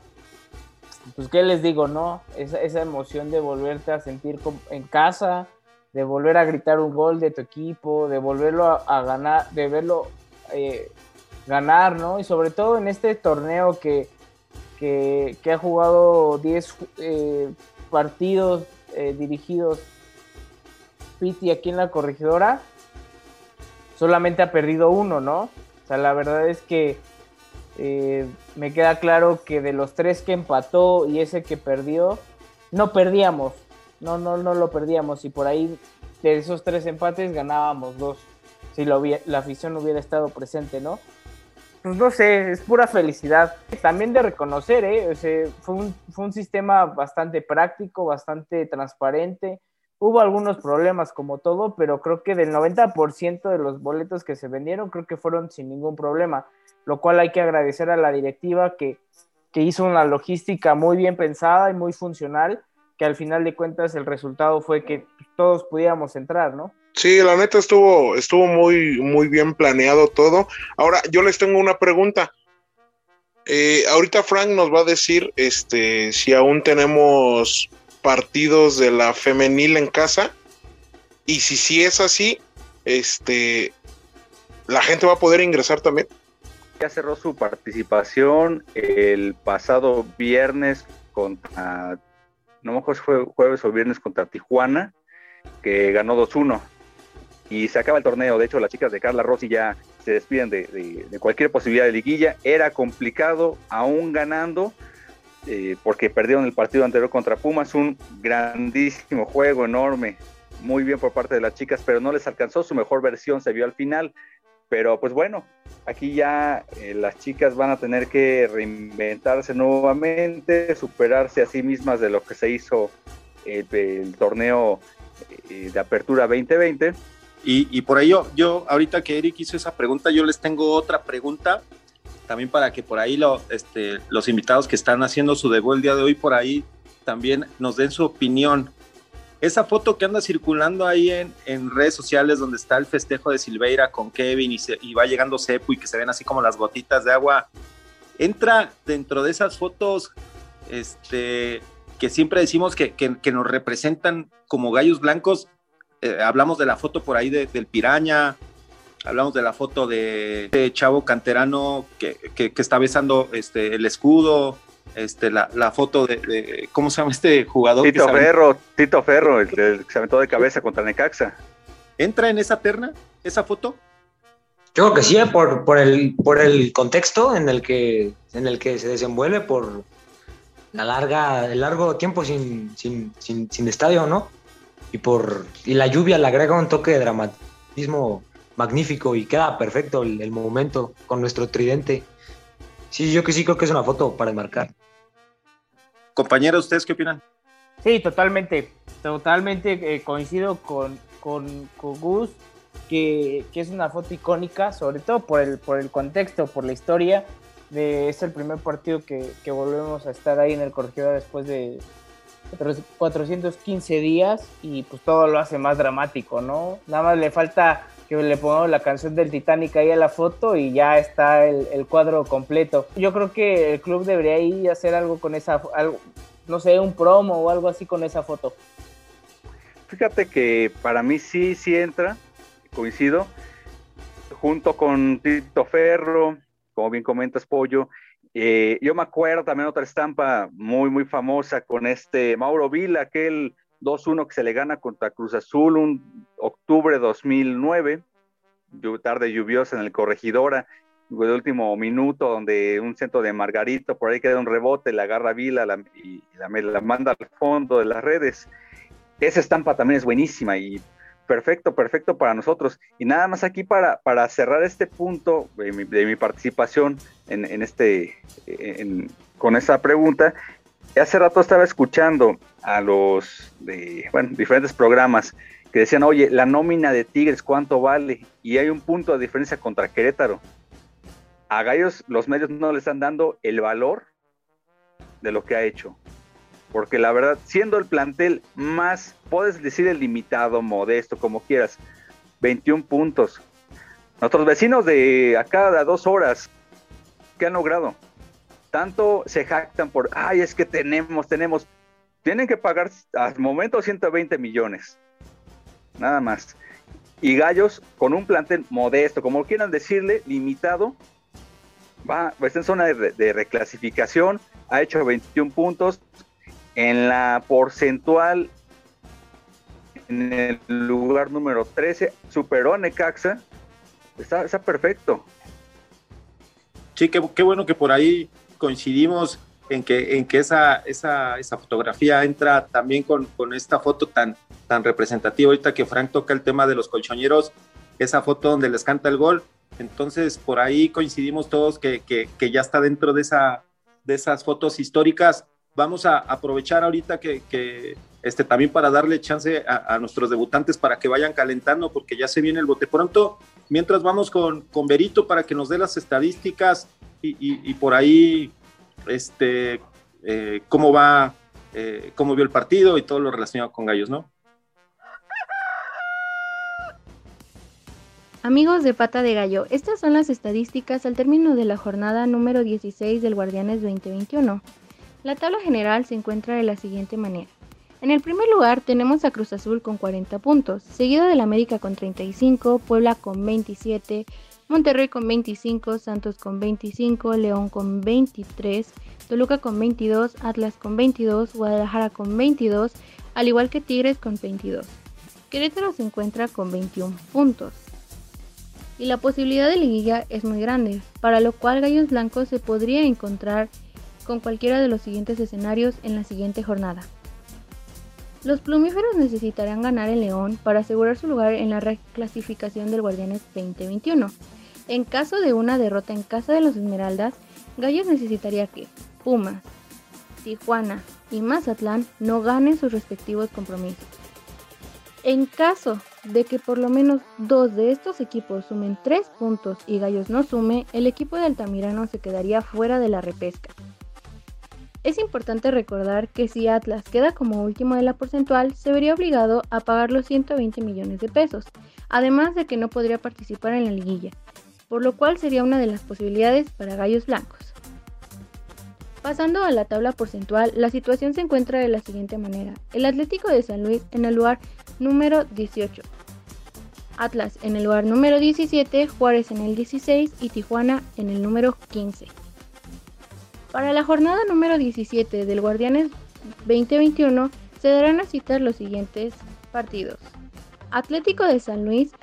pues qué les digo, ¿no? Esa, esa emoción de volverte a sentir en casa, de volver a gritar un gol de tu equipo, de volverlo a, ganar, de verlo eh, ganar, ¿no? Y sobre todo en este torneo que, que, ha jugado 10 eh, partidos eh, dirigidos Piti aquí en la corregidora, solamente ha perdido uno, ¿no? O sea, la verdad es que eh, me queda claro que de los tres que empató y ese que perdió, no perdíamos. No, no, no lo perdíamos. Y por ahí, de esos tres empates, ganábamos dos. Si la afición hubiera estado presente, ¿no? Pues no sé, es pura felicidad. También de reconocer, ¿eh? fue, un, fue un sistema bastante práctico, bastante transparente. Hubo algunos problemas como todo, pero creo que del 90% de los boletos que se vendieron, creo que fueron sin ningún problema lo cual hay que agradecer a la directiva que, hizo una logística muy bien pensada y muy funcional, que al final de cuentas el resultado fue que todos pudiéramos entrar, ¿no? Sí, la neta estuvo, estuvo muy, muy bien planeado todo. Ahora, yo les tengo una pregunta. Eh, ahorita Frank nos va a decir este, si aún tenemos partidos de la femenil en casa. Y si sí es así, este, la gente va a poder ingresar también ya cerró su participación el pasado viernes contra, no me si fue jueves o viernes contra Tijuana, que ganó 2-1. Y se acaba el torneo. De hecho, las chicas de Carla Rossi ya se despiden de, cualquier posibilidad de liguilla. Era complicado, aún ganando, eh, porque perdieron el partido anterior contra Pumas. Un grandísimo juego, enorme. Muy bien por parte de las chicas, pero no les alcanzó. Su mejor versión se vio al final. Pero pues bueno, aquí ya eh, las chicas van a tener que reinventarse nuevamente, superarse a sí mismas de lo que se hizo el, torneo eh, de apertura 2020. Y, y por ello, yo ahorita que Eric hizo esa pregunta, yo les tengo otra pregunta también para que por ahí lo, este, los invitados que están haciendo su debut el día de hoy por ahí también nos den su opinión esa foto que anda circulando ahí en, en, redes sociales donde está el festejo de Silveira con Kevin y, y, va llegando Cepu y que se ven así como las gotitas de agua, entra dentro de esas fotos este, que siempre decimos que, que, nos representan como gallos blancos. Eh, hablamos de la foto por ahí del piraña, hablamos de la foto de, de Chavo Canterano que, que, está besando este, el escudo, este, la, la foto de, ¿cómo se llama este jugador? Tito Ferro, Tito Ferro, el, que se aventó de cabeza contra Necaxa. ¿Entra en esa terna, esa foto? Yo creo que sí, ¿eh? por, por, el, por el contexto en el, que, en el que se desenvuelve, por la larga, el largo tiempo sin, sin, sin, estadio, ¿no? Y, por, y la lluvia le agrega un toque de dramatismo magnífico y queda perfecto el, el momento con nuestro tridente. Sí, yo que sí creo que es una foto para enmarcar. Compañeros, ¿ustedes qué opinan? Sí, totalmente, totalmente eh, coincido con, con, Gus, que, es una foto icónica, sobre todo por el, por el contexto, por la historia. De, es el primer partido que, que volvemos a estar ahí en el corregidor después de 415 días y pues todo lo hace más dramático, ¿no? Nada más le falta que le pongo la canción del Titanic ahí a la foto y ya está el, cuadro completo. Yo creo que el club debería ir a hacer algo con esa, no sé, un promo o algo así con esa foto. Fíjate que para mí sí, sí entra, coincido, junto con Tito Ferro, como bien comentas, Pollo. Eh, yo me acuerdo también otra estampa muy, muy famosa con este Mauro Vila, aquel 2-1 que se le gana contra Cruz Azul un octubre 2009, tarde lluviosa en el Corregidora, el último minuto donde un centro de Margarito, por ahí queda un rebote, la agarra Vila y la, la, manda al fondo de las redes. Esa estampa también es buenísima y perfecto, perfecto para nosotros. Y nada más aquí para, para cerrar este punto de mi, participación en, este, con esa pregunta, hace rato estaba escuchando a los de, diferentes programas que decían, oye, la nómina de Tigres, ¿cuánto vale? Y hay un punto de diferencia contra Querétaro. A Gallos los medios no le están dando el valor de lo que ha hecho. Porque la verdad, siendo el plantel más, puedes decir el limitado, modesto, como quieras, 21 puntos. Nuestros vecinos de acá a dos horas, ¿qué han logrado? Tanto se jactan por, ay, es que tenemos, tenemos, tienen que pagar al momento 120 millones, nada más. Y Gallos, con un plantel modesto, como quieran decirle, limitado, va, está en zona de reclasificación, ha hecho 21 puntos, en la porcentual en el lugar número 13, superó a Necaxa, está, perfecto. Sí, qué, qué, bueno que por ahí coincidimos en que, en que esa, esa, esa fotografía entra también con, con, esta foto tan, tan representativa. Ahorita que Frank toca el tema de los colchoneros, esa foto donde les canta el gol. Entonces, por ahí coincidimos todos que, que, que ya está dentro de, esa, de esas fotos históricas. Vamos a aprovechar ahorita que este, también para darle chance a, nuestros debutantes para que vayan calentando, porque ya se viene el bote pronto. Mientras vamos con, con Berito para que nos dé las estadísticas y por ahí este, eh, cómo va, eh, cómo vio el partido y todo lo relacionado con Gallos, ¿no? Amigos de Pata de Gallo, estas son las estadísticas al término de la jornada número 16 del Guardianes 2021. La tabla general se encuentra de la siguiente manera. En el primer lugar tenemos a Cruz Azul con 40 puntos, seguido del América con 35, Puebla con 27, Monterrey con 25, Santos con 25, León con 23, Toluca con 22, Atlas con 22, Guadalajara con 22, al igual que Tigres con 22. Querétaro se encuentra con 21 puntos. Y la posibilidad de liguilla es muy grande, para lo cual Gallos Blancos se podría encontrar con cualquiera de los siguientes escenarios en la siguiente jornada. Los plumíferos necesitarán ganar el León para asegurar su lugar en la reclasificación del Guardianes 2021. En caso de una derrota en casa de los Esmeraldas, Gallos necesitaría que Pumas, Tijuana y Mazatlán no ganen sus respectivos compromisos. En caso de que por lo menos dos de estos equipos sumen tres puntos y Gallos no sume, el equipo de Altamirano se quedaría fuera de la repesca. Es importante recordar que si Atlas queda como último de la porcentual, se vería obligado a pagar los 120 millones de pesos, además de que no podría participar en la liguilla, por lo cual sería una de las posibilidades para Gallos Blancos. Pasando a la tabla porcentual, la situación se encuentra de la siguiente manera. El Atlético de San Luis en el lugar número 18, Atlas en el lugar número 17, Juárez en el 16 y Tijuana en el número 15. Para la jornada número 17 del Guardianes 2021 se darán a citar los siguientes partidos. Atlético de San Luis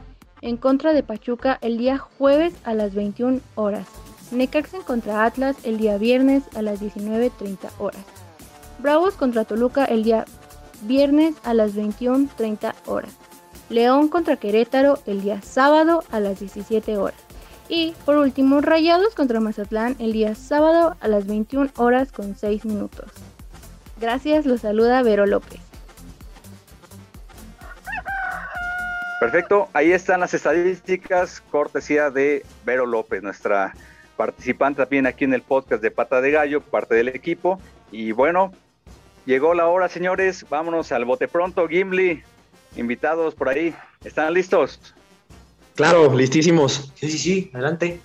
en contra de Pachuca el día jueves a las 21 horas. Necaxa contra Atlas el día viernes a las 19.30 horas. Bravos contra Toluca el día viernes a las 21.30 horas. León contra Querétaro el día sábado a las 17 horas. Y por último, Rayados contra Mazatlán el día sábado a las 21 horas con 6 minutos. Gracias, los saluda Vero López. Perfecto, ahí están las estadísticas, cortesía de Vero López, nuestra participante también aquí en el podcast de Pata de Gallo, parte del equipo. Y bueno, llegó la hora, señores, vámonos al bote pronto, Gimli, invitados por ahí, ¿están listos? Claro, listísimos. Sí, sí, sí, adelante.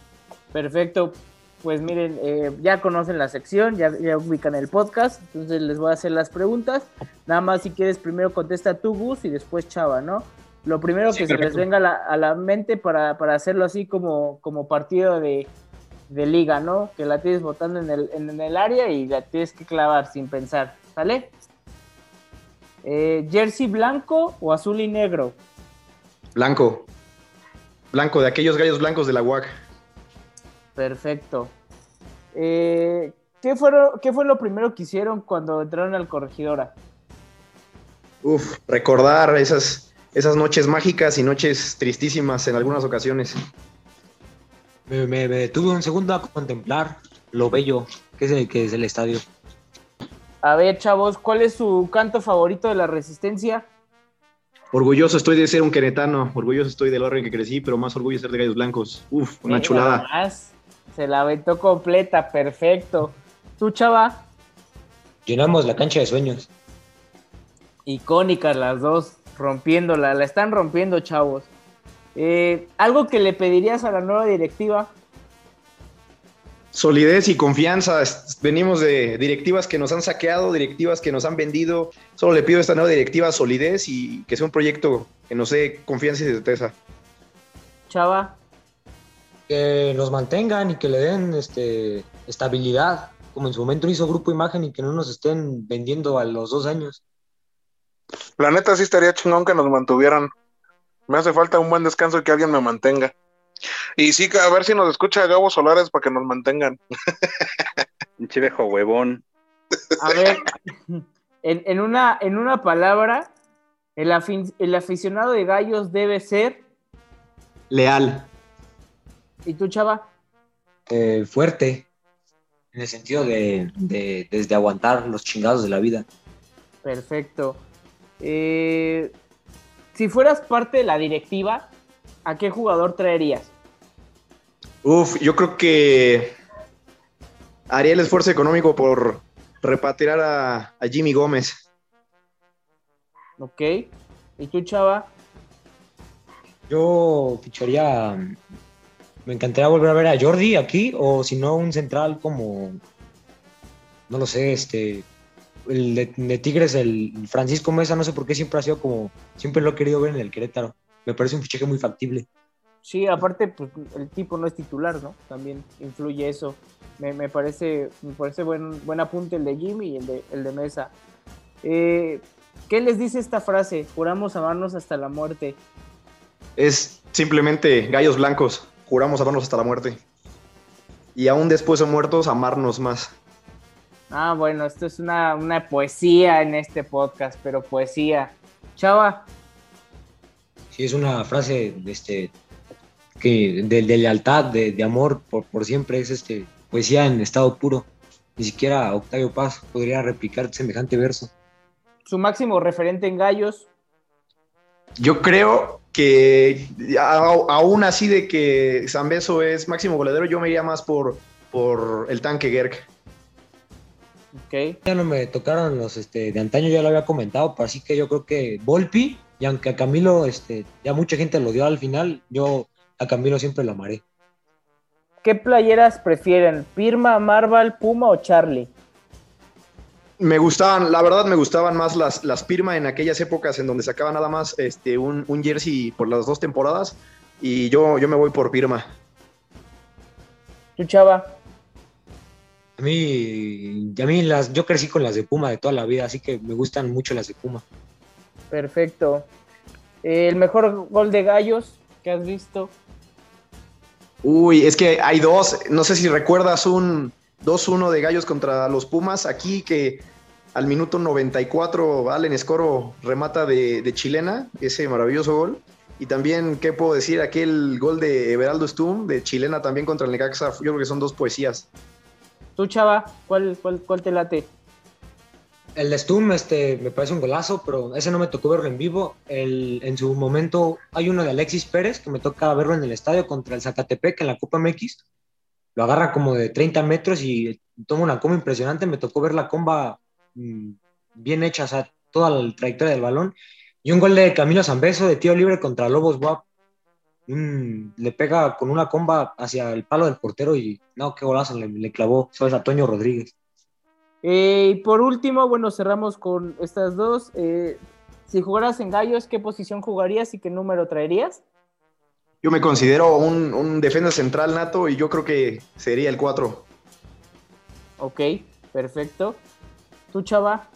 Perfecto. Pues miren, eh, ya conocen la sección, ya, ya, ubican el podcast, entonces les voy a hacer las preguntas. Nada más si quieres, primero contesta tú, Gus, y después Chava, ¿no? Lo primero sí, que perfecto. se les venga a la, a la mente para, para, hacerlo así como, como partido de, de, liga, ¿no? Que la tienes votando en el, en, en el área y la tienes que clavar sin pensar, ¿sale? Eh, ¿Jersey blanco o azul y negro? Blanco. Blanco, de aquellos gallos blancos de la UAC. Perfecto. Eh, ¿qué, fueron, ¿Qué fue lo primero que hicieron cuando entraron al corregidora? Uf, recordar esas, esas noches mágicas y noches tristísimas en algunas ocasiones. Me, me, me tuve un segundo a contemplar lo bello que es el, que es el estadio. A ver, chavos, ¿cuál es su canto favorito de la resistencia? Orgulloso estoy de ser un queretano, orgulloso estoy del orden que crecí, pero más orgulloso de ser de Gallos Blancos. Uf, una Mira chulada. nomás, Se la aventó completa, perfecto. ¿Tú, chava? Llenamos la cancha de sueños. Icónicas las dos, rompiéndola, la están rompiendo, chavos. Eh, ¿Algo que le pedirías a la nueva directiva? Solidez y confianza. Venimos de directivas que nos han saqueado, directivas que nos han vendido. Solo le pido a esta nueva directiva solidez y que sea un proyecto que nos dé confianza y certeza. Chava, Que nos mantengan y que le den este, estabilidad, como en su momento hizo Grupo Imagen y que no nos estén vendiendo a los dos años. La neta sí estaría chingón que nos mantuvieran. Me hace falta un buen descanso y que alguien me mantenga. Y sí, que a ver si nos escucha Gabo Solares para que nos mantengan. Un chivejo huevón. a ver, en, en una, en una palabra, el, afin- el aficionado de gallos debe ser. Leal. ¿Y tú, chava? Eh, fuerte, en el sentido de, de, desde aguantar los chingados de la vida. Perfecto. Eh, si fueras parte de la directiva, ¿a qué jugador traerías? Uf, yo creo que haría el esfuerzo económico por repatriar a, a Jimmy Gómez. ¿Ok? ¿Y tú, chava? Yo ficharía. Me encantaría volver a ver a Jordi aquí, o si no, un central como. No lo sé, este. El de, de Tigres, el Francisco Mesa, no sé por qué siempre ha sido como. Siempre lo he querido ver en el Querétaro. Me parece un fichaje muy factible. Sí, aparte, pues el tipo no es titular, ¿no? También influye eso. Me, me parece, me parece buen, buen apunte el de Jimmy y el de, el de Mesa. Eh, ¿Qué les dice esta frase? Juramos amarnos hasta la muerte. Es simplemente gallos blancos. Juramos amarnos hasta la muerte. Y aún después de muertos, amarnos más. Ah, bueno, esto es una, una poesía en este podcast, pero poesía. Chava, Sí, es una frase este, que de, de lealtad, de, de amor por, por siempre, es este, poesía en estado puro. Ni siquiera Octavio Paz podría replicar semejante verso. su máximo referente en gallos. Yo creo que a- aún así de que Zambeso es máximo goleador, yo me iría más por, por el tanque Gerg. Ya no me tocaron los este, de antaño, ya lo había comentado, pero así que yo creo que Volpi, y aunque a Camilo este, ya mucha gente lo dio al final, yo a Camilo siempre lo amaré. ¿Qué playeras prefieren? ¿Pirma, Marval, Puma o Charlie? Me gustaban, la verdad me gustaban más las, las Pirma en aquellas épocas en donde sacaba nada más este, un, un jersey por las dos temporadas y yo, yo me voy por Pirma. ¿Tú, Chava? A mí, a mí las, yo crecí con las de Puma de toda la vida, así que me gustan mucho las de Puma. Perfecto. ¿El mejor gol de gallos que has visto? Uy, es que hay dos, no sé si recuerdas un 2-1 de Gallos contra los Pumas aquí que al minuto 94 Allen Escoro remata de, de chilena, ese maravilloso gol. Y también, ¿qué puedo decir? Aquel gol de Everaldo Stum, de chilena también contra el Necaxa, yo creo que son dos poesías. ¿Tú, Chava? ¿Cuál, cuál, cuál te late? El de Stum este, me parece un golazo, pero ese no me tocó verlo en vivo. El, en su momento hay uno de Alexis Pérez que me toca verlo en el estadio contra el Zacatepec en la Copa MX. Lo agarra como de 30 metros y toma una comba impresionante. Me tocó ver la comba mm, bien hecha, o sea, toda la trayectoria del balón. Y un gol de Camilo Zambeso de tiro libre contra Lobos. Mm, le pega con una comba hacia el palo del portero y no, qué golazo le, le clavó. Eso es a Toño Rodríguez. Eh, y por último, bueno, cerramos con estas dos. Eh, si jugaras en gallos, ¿qué posición jugarías y qué número traerías? Yo me considero un, un defensa central nato y yo creo que sería el 4. Ok, perfecto. ¿Tú, Chava?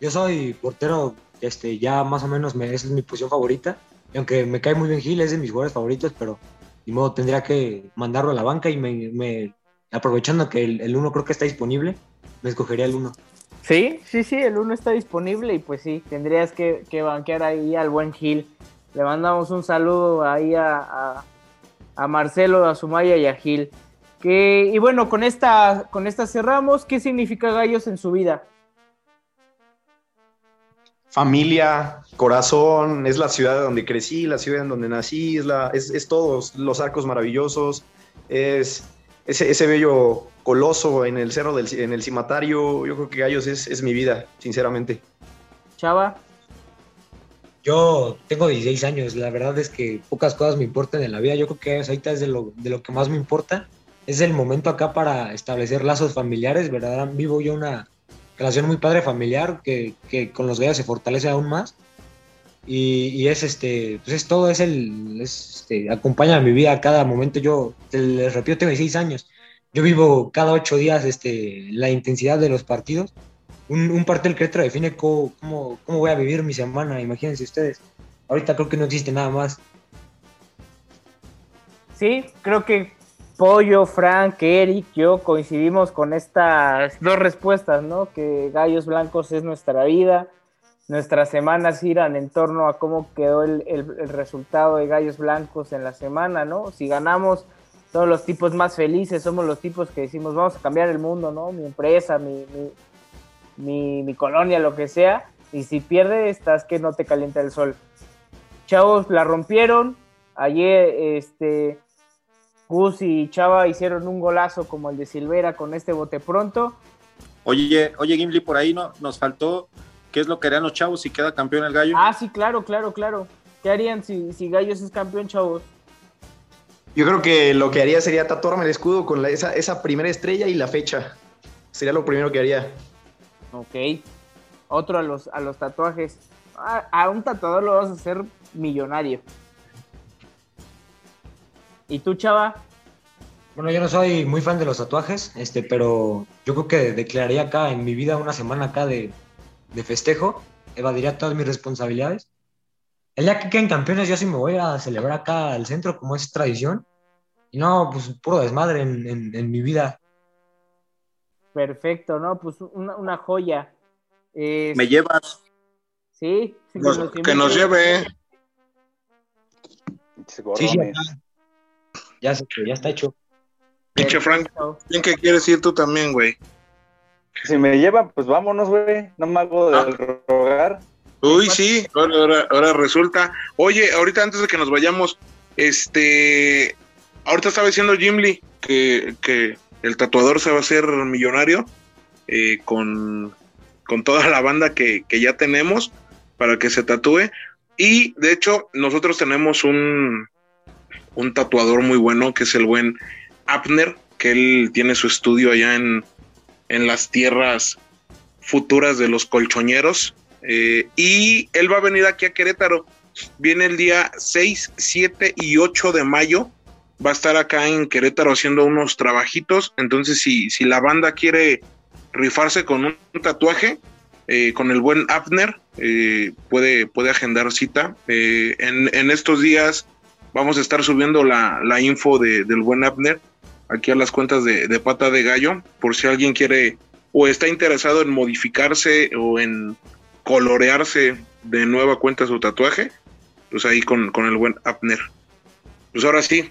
Yo soy portero, este, ya más o menos me, esa es mi posición favorita. Y aunque me cae muy bien Gil, es de mis jugadores favoritos, pero de modo tendría que mandarlo a la banca y me, me- aprovechando que el, el uno creo que está disponible, me escogería el uno. Sí, sí, sí, el uno está disponible y pues sí, tendrías que, que banquear ahí al buen Gil. Le mandamos un saludo ahí a, a, a Marcelo, a Sumaya y a Gil. Que, y bueno, con esta, con esta cerramos. ¿Qué significa Gallos en su vida? Familia, corazón, es la ciudad donde crecí, la ciudad en donde nací, es, la, es, es todos los arcos maravillosos, es ese, ese bello coloso en el cerro del en el cimatario. Yo creo que Gallos es, es mi vida, sinceramente. Chava. Yo tengo 16 años, la verdad es que pocas cosas me importan en la vida. Yo creo que ahorita es de lo, de lo que más me importa. Es el momento acá para establecer lazos familiares, ¿verdad? Vivo yo una relación muy padre familiar que, que con los gallos se fortalece aún más. Y, es este, pues es todo, es el, es este, acompaña a mi vida a cada momento. Yo, les repito, tengo 16 años. Yo vivo cada ocho días este, la intensidad de los partidos un, un partido del Querétaro define cómo, cómo, cómo, voy a vivir mi semana, imagínense ustedes. Ahorita creo que no existe nada más. Sí, creo que Pollo, Frank, Eric, yo coincidimos con estas dos respuestas, ¿no? Que Gallos Blancos es nuestra vida, nuestras semanas giran en torno a cómo quedó el, el, resultado de Gallos Blancos en la semana, ¿no? Si ganamos, somos los tipos más felices, somos los tipos que decimos, vamos a cambiar el mundo, ¿no? Mi empresa, mi, mi mi, colonia, lo que sea, y si pierde, estás que no te calienta el sol. Chavos la rompieron, ayer este Gus y Chava hicieron un golazo como el de Silvera con este bote pronto. Oye, oye Gimli, por ahí no, nos faltó qué es lo que harían los chavos si queda campeón el gallo. Ah, sí, claro, claro, claro. ¿Qué harían si, si Gallos es campeón, chavos? Yo creo que lo que haría sería tatuarme el escudo con la, esa, esa primera estrella y la fecha. Sería lo primero que haría. Ok. Otro a los, a los tatuajes. A, a, un tatuador lo vas a hacer millonario. ¿Y tú, chava? Bueno, yo no soy muy fan de los tatuajes, este, pero yo creo que declararía acá en mi vida una semana acá de, de festejo, evadiría todas mis responsabilidades. El día que queden campeones, yo sí me voy a celebrar acá al centro, como es tradición. Y no, pues puro desmadre en, en, en mi vida. Perfecto, ¿no? Pues una, una joya. Eh, ¿Me llevas? Sí, sí nos, que, nos que nos lleve. Sí, sí, ya, se, ya está hecho. Pinche Frank, bien que quieres ir tú también, güey. Si me llevan, pues vámonos, güey. No me hago de ah. rogar. Uy, sí, ahora, ahora, ahora, resulta. Oye, ahorita antes de que nos vayamos, este. Ahorita estaba diciendo Jim Lee que, que el tatuador se va a hacer millonario eh, con, con, toda la banda que, que, ya tenemos para que se tatúe. Y de hecho, nosotros tenemos un, un tatuador muy bueno que es el buen Abner, que él tiene su estudio allá en, en las tierras futuras de los colchoñeros. Eh, y él va a venir aquí a Querétaro. Viene el día 6, 7 y 8 de mayo va a estar acá en Querétaro haciendo unos trabajitos. Entonces, si, si la banda quiere rifarse con un tatuaje, eh, con el buen Abner, eh, puede, puede agendar cita. Eh, en, en, estos días vamos a estar subiendo la, la info de, del buen Abner aquí a las cuentas de, de, Pata de Gallo, por si alguien quiere o está interesado en modificarse o en colorearse de nueva cuenta su tatuaje, pues ahí con, con el buen Abner. Pues ahora sí,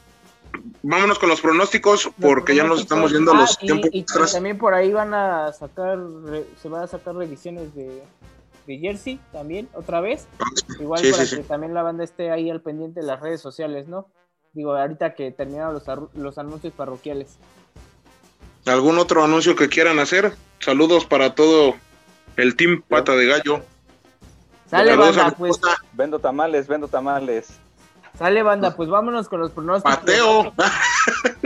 vámonos con los pronósticos porque ya nos estamos yendo a los ah, tiempos y, también por ahí van a sacar se van a sacar revisiones de, de Jersey también otra vez igual sí, para sí, que sí. también la banda esté ahí al pendiente de las redes sociales no digo ahorita que terminaron los, los anuncios parroquiales algún otro anuncio que quieran hacer saludos para todo el team pata de gallo sale banda pues vendo tamales vendo tamales Sale, banda, pues vámonos con los pronósticos. Mateo.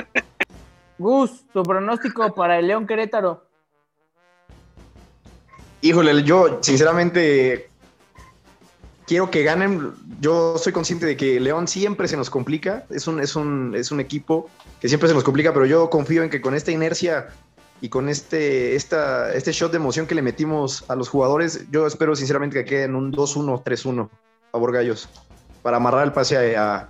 Gus, tu pronóstico para el León Querétaro. Híjole, yo sinceramente quiero que ganen. Yo soy consciente de que León siempre se nos complica. Es un, es un, es un equipo que siempre se nos complica, pero yo confío en que con esta inercia y con este, esta, este shot de emoción que le metimos a los jugadores, yo espero sinceramente que queden un 2-1, 3-1. Favor, gallos para amarrar el pase a,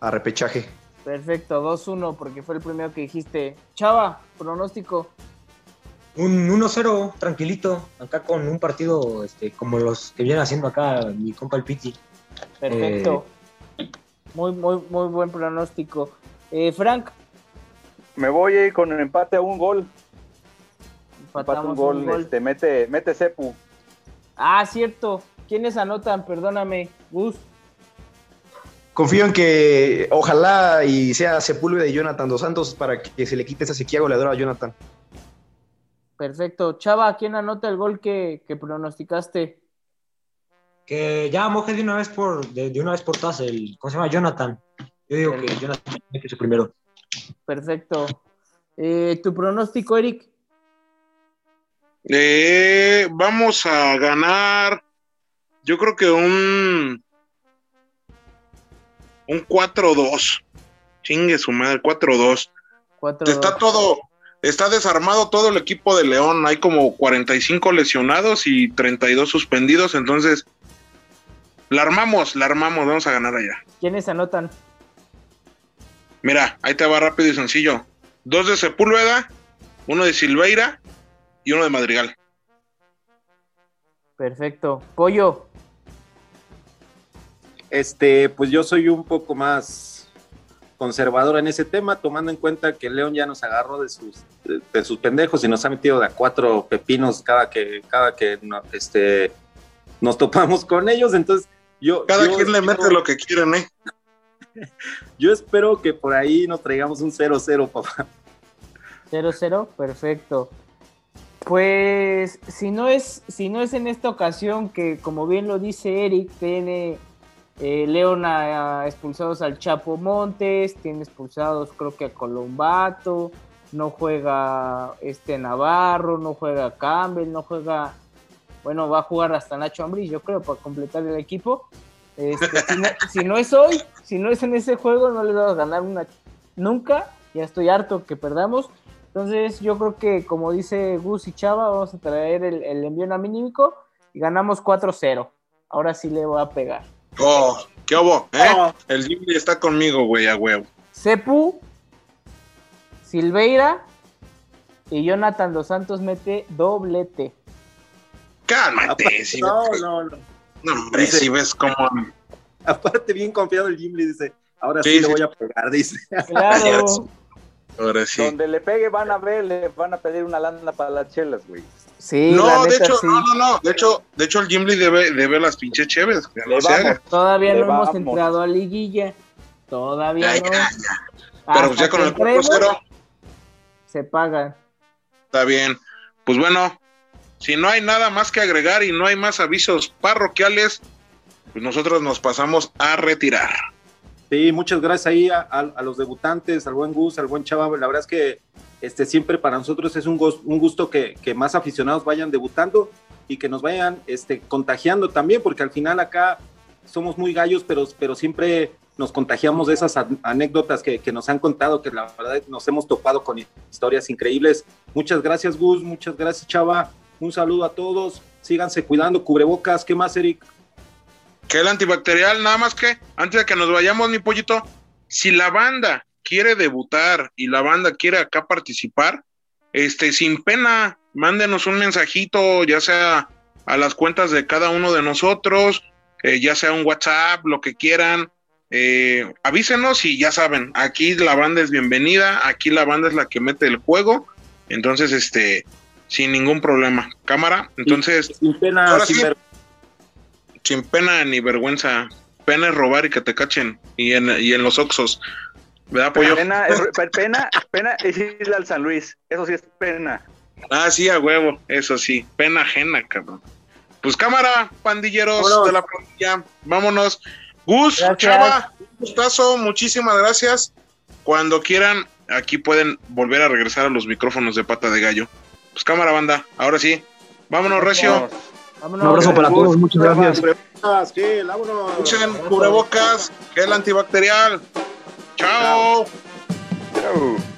a, repechaje. Perfecto, 2-1, porque fue el primero que dijiste. Chava, pronóstico. Un 1-0, tranquilito, acá con un partido este, como los que viene haciendo acá mi compa el Piti. Perfecto. Eh... Muy, muy, muy buen pronóstico. Eh, Frank. Me voy a ir con el empate a un gol. Empate un gol, un gol. Este, mete, mete Cepu. Ah, cierto. ¿Quiénes anotan? Perdóname, Gus. Confío en que ojalá y sea Sepúlveda y Jonathan Dos Santos para que se le quite esa sequía goleadora a Jonathan. Perfecto. Chava, ¿quién anota el gol que, que pronosticaste? Que ya moje de una vez por, de, de una vez por todas el, ¿cómo se llama? Jonathan. Yo digo que Jonathan mete su primero. Perfecto. Eh, ¿Tu pronóstico, Eric? Eh, vamos a ganar, yo creo que un un 4-2. Chingue su madre, 4-2. 4 Está todo, está desarmado todo el equipo de León. Hay como 45 lesionados y 32 suspendidos. Entonces, la armamos, la armamos. Vamos a ganar allá. ¿Quiénes anotan? Mira, ahí te va rápido y sencillo. Dos de Sepúlveda, uno de Silveira y uno de Madrigal. Perfecto. Pollo. Este, pues yo soy un poco más conservador en ese tema, tomando en cuenta que León ya nos agarró de sus, de, de sus pendejos y nos ha metido de a cuatro pepinos cada que, cada que no- este, nos topamos con ellos. Entonces, yo. Cada yo quien le mete lo que quieren, ¿eh? Yo espero que por ahí nos traigamos un 0-0, papá. 0-0, perfecto. Pues si no es, si no es en esta ocasión que, como bien lo dice Eric, tiene eh, León expulsados al Chapo Montes, tiene expulsados creo que a Colombato, no juega este Navarro, no juega Campbell, no juega, bueno, va a jugar hasta Nacho Ambrí, yo creo, para completar el equipo. Este, si, no, es hoy, si no es en ese juego, no les vamos a ganar una nunca. Ya estoy harto que perdamos. Entonces, yo creo que, como dice Gus y Chava, vamos a traer el, el envío anímico y ganamos 4-0. Ahora sí le voy a pegar. Oh, ¿qué hubo? ¿Eh? El Jimmy está conmigo, güey, a huevo. Cepu, Silveira y Jonathan Dos Santos mete doblete. Cálmate, si No, ves, no, no. no, hombre, si ves cómo. Aparte, bien confiado el Jim le dice, ahora sí, Sí, le sí. voy a pegar, dice. Claro. Ahora sí. Donde le pegue van a ver, le van a pedir una lana para las chelas, güey. Sí, la No, de neta, hecho, sí. no, no, no. De hecho, de hecho el Jimmy debe, debe las pinches chéves. no vamos. Todavía Le no hemos entrado a liguilla. Todavía Ya, no. ya, Pero pues ya con el entremos, 4-0 se pagan. está bien. Pues bueno, si no hay nada más que agregar y no hay más avisos parroquiales, pues nosotros nos pasamos a retirar. Sí, muchas gracias ahí a, a- a los debutantes, al buen Gus, al buen Chava. La verdad es que este, siempre para nosotros es un, gos- un gusto que, que más aficionados vayan debutando y que nos vayan este, contagiando también, porque al final acá somos muy gallos, pero, pero siempre nos contagiamos de esas an- anécdotas que, que nos han contado, que la verdad nos hemos topado con historias increíbles. Muchas gracias, Gus, muchas gracias, Chava. Un saludo a todos. Síganse cuidando, cubrebocas. ¿Qué más, Eric? Que el antibacterial, nada más que, antes de que nos vayamos, mi pollito, si la banda quiere debutar y la banda quiere acá participar, este, sin pena, mándenos un mensajito, ya sea a las cuentas de cada uno de nosotros, eh, ya sea un WhatsApp, lo que quieran, eh, avísenos y ya saben, aquí la banda es bienvenida, aquí la banda es la que mete el juego, entonces, este, sin ningún problema. Cámara, entonces, Sin pena, sin sí. ver- sin pena ni vergüenza. Pena es robar y que te cachen. Y en, y en los oxos. ¿Verdad, pollo? Pena, es- pena, pena es irle al San Luis. Eso sí es pena. Ah, sí, a huevo. Eso sí. Pena ajena, cabrón. Pues cámara, pandilleros Vámonos. de la pandilla. Vámonos. Gus, Gracias. Chava, un gustazo. Muchísimas gracias. Cuando quieran, aquí pueden volver a regresar a los micrófonos de pata de gallo. Pues cámara, banda. Ahora sí. Vámonos, Recio. Vámonos. Un abrazo para todos, muchas gracias. Usen cubrebocas, gel antibacterial. Ciao. Ciao. Ciao.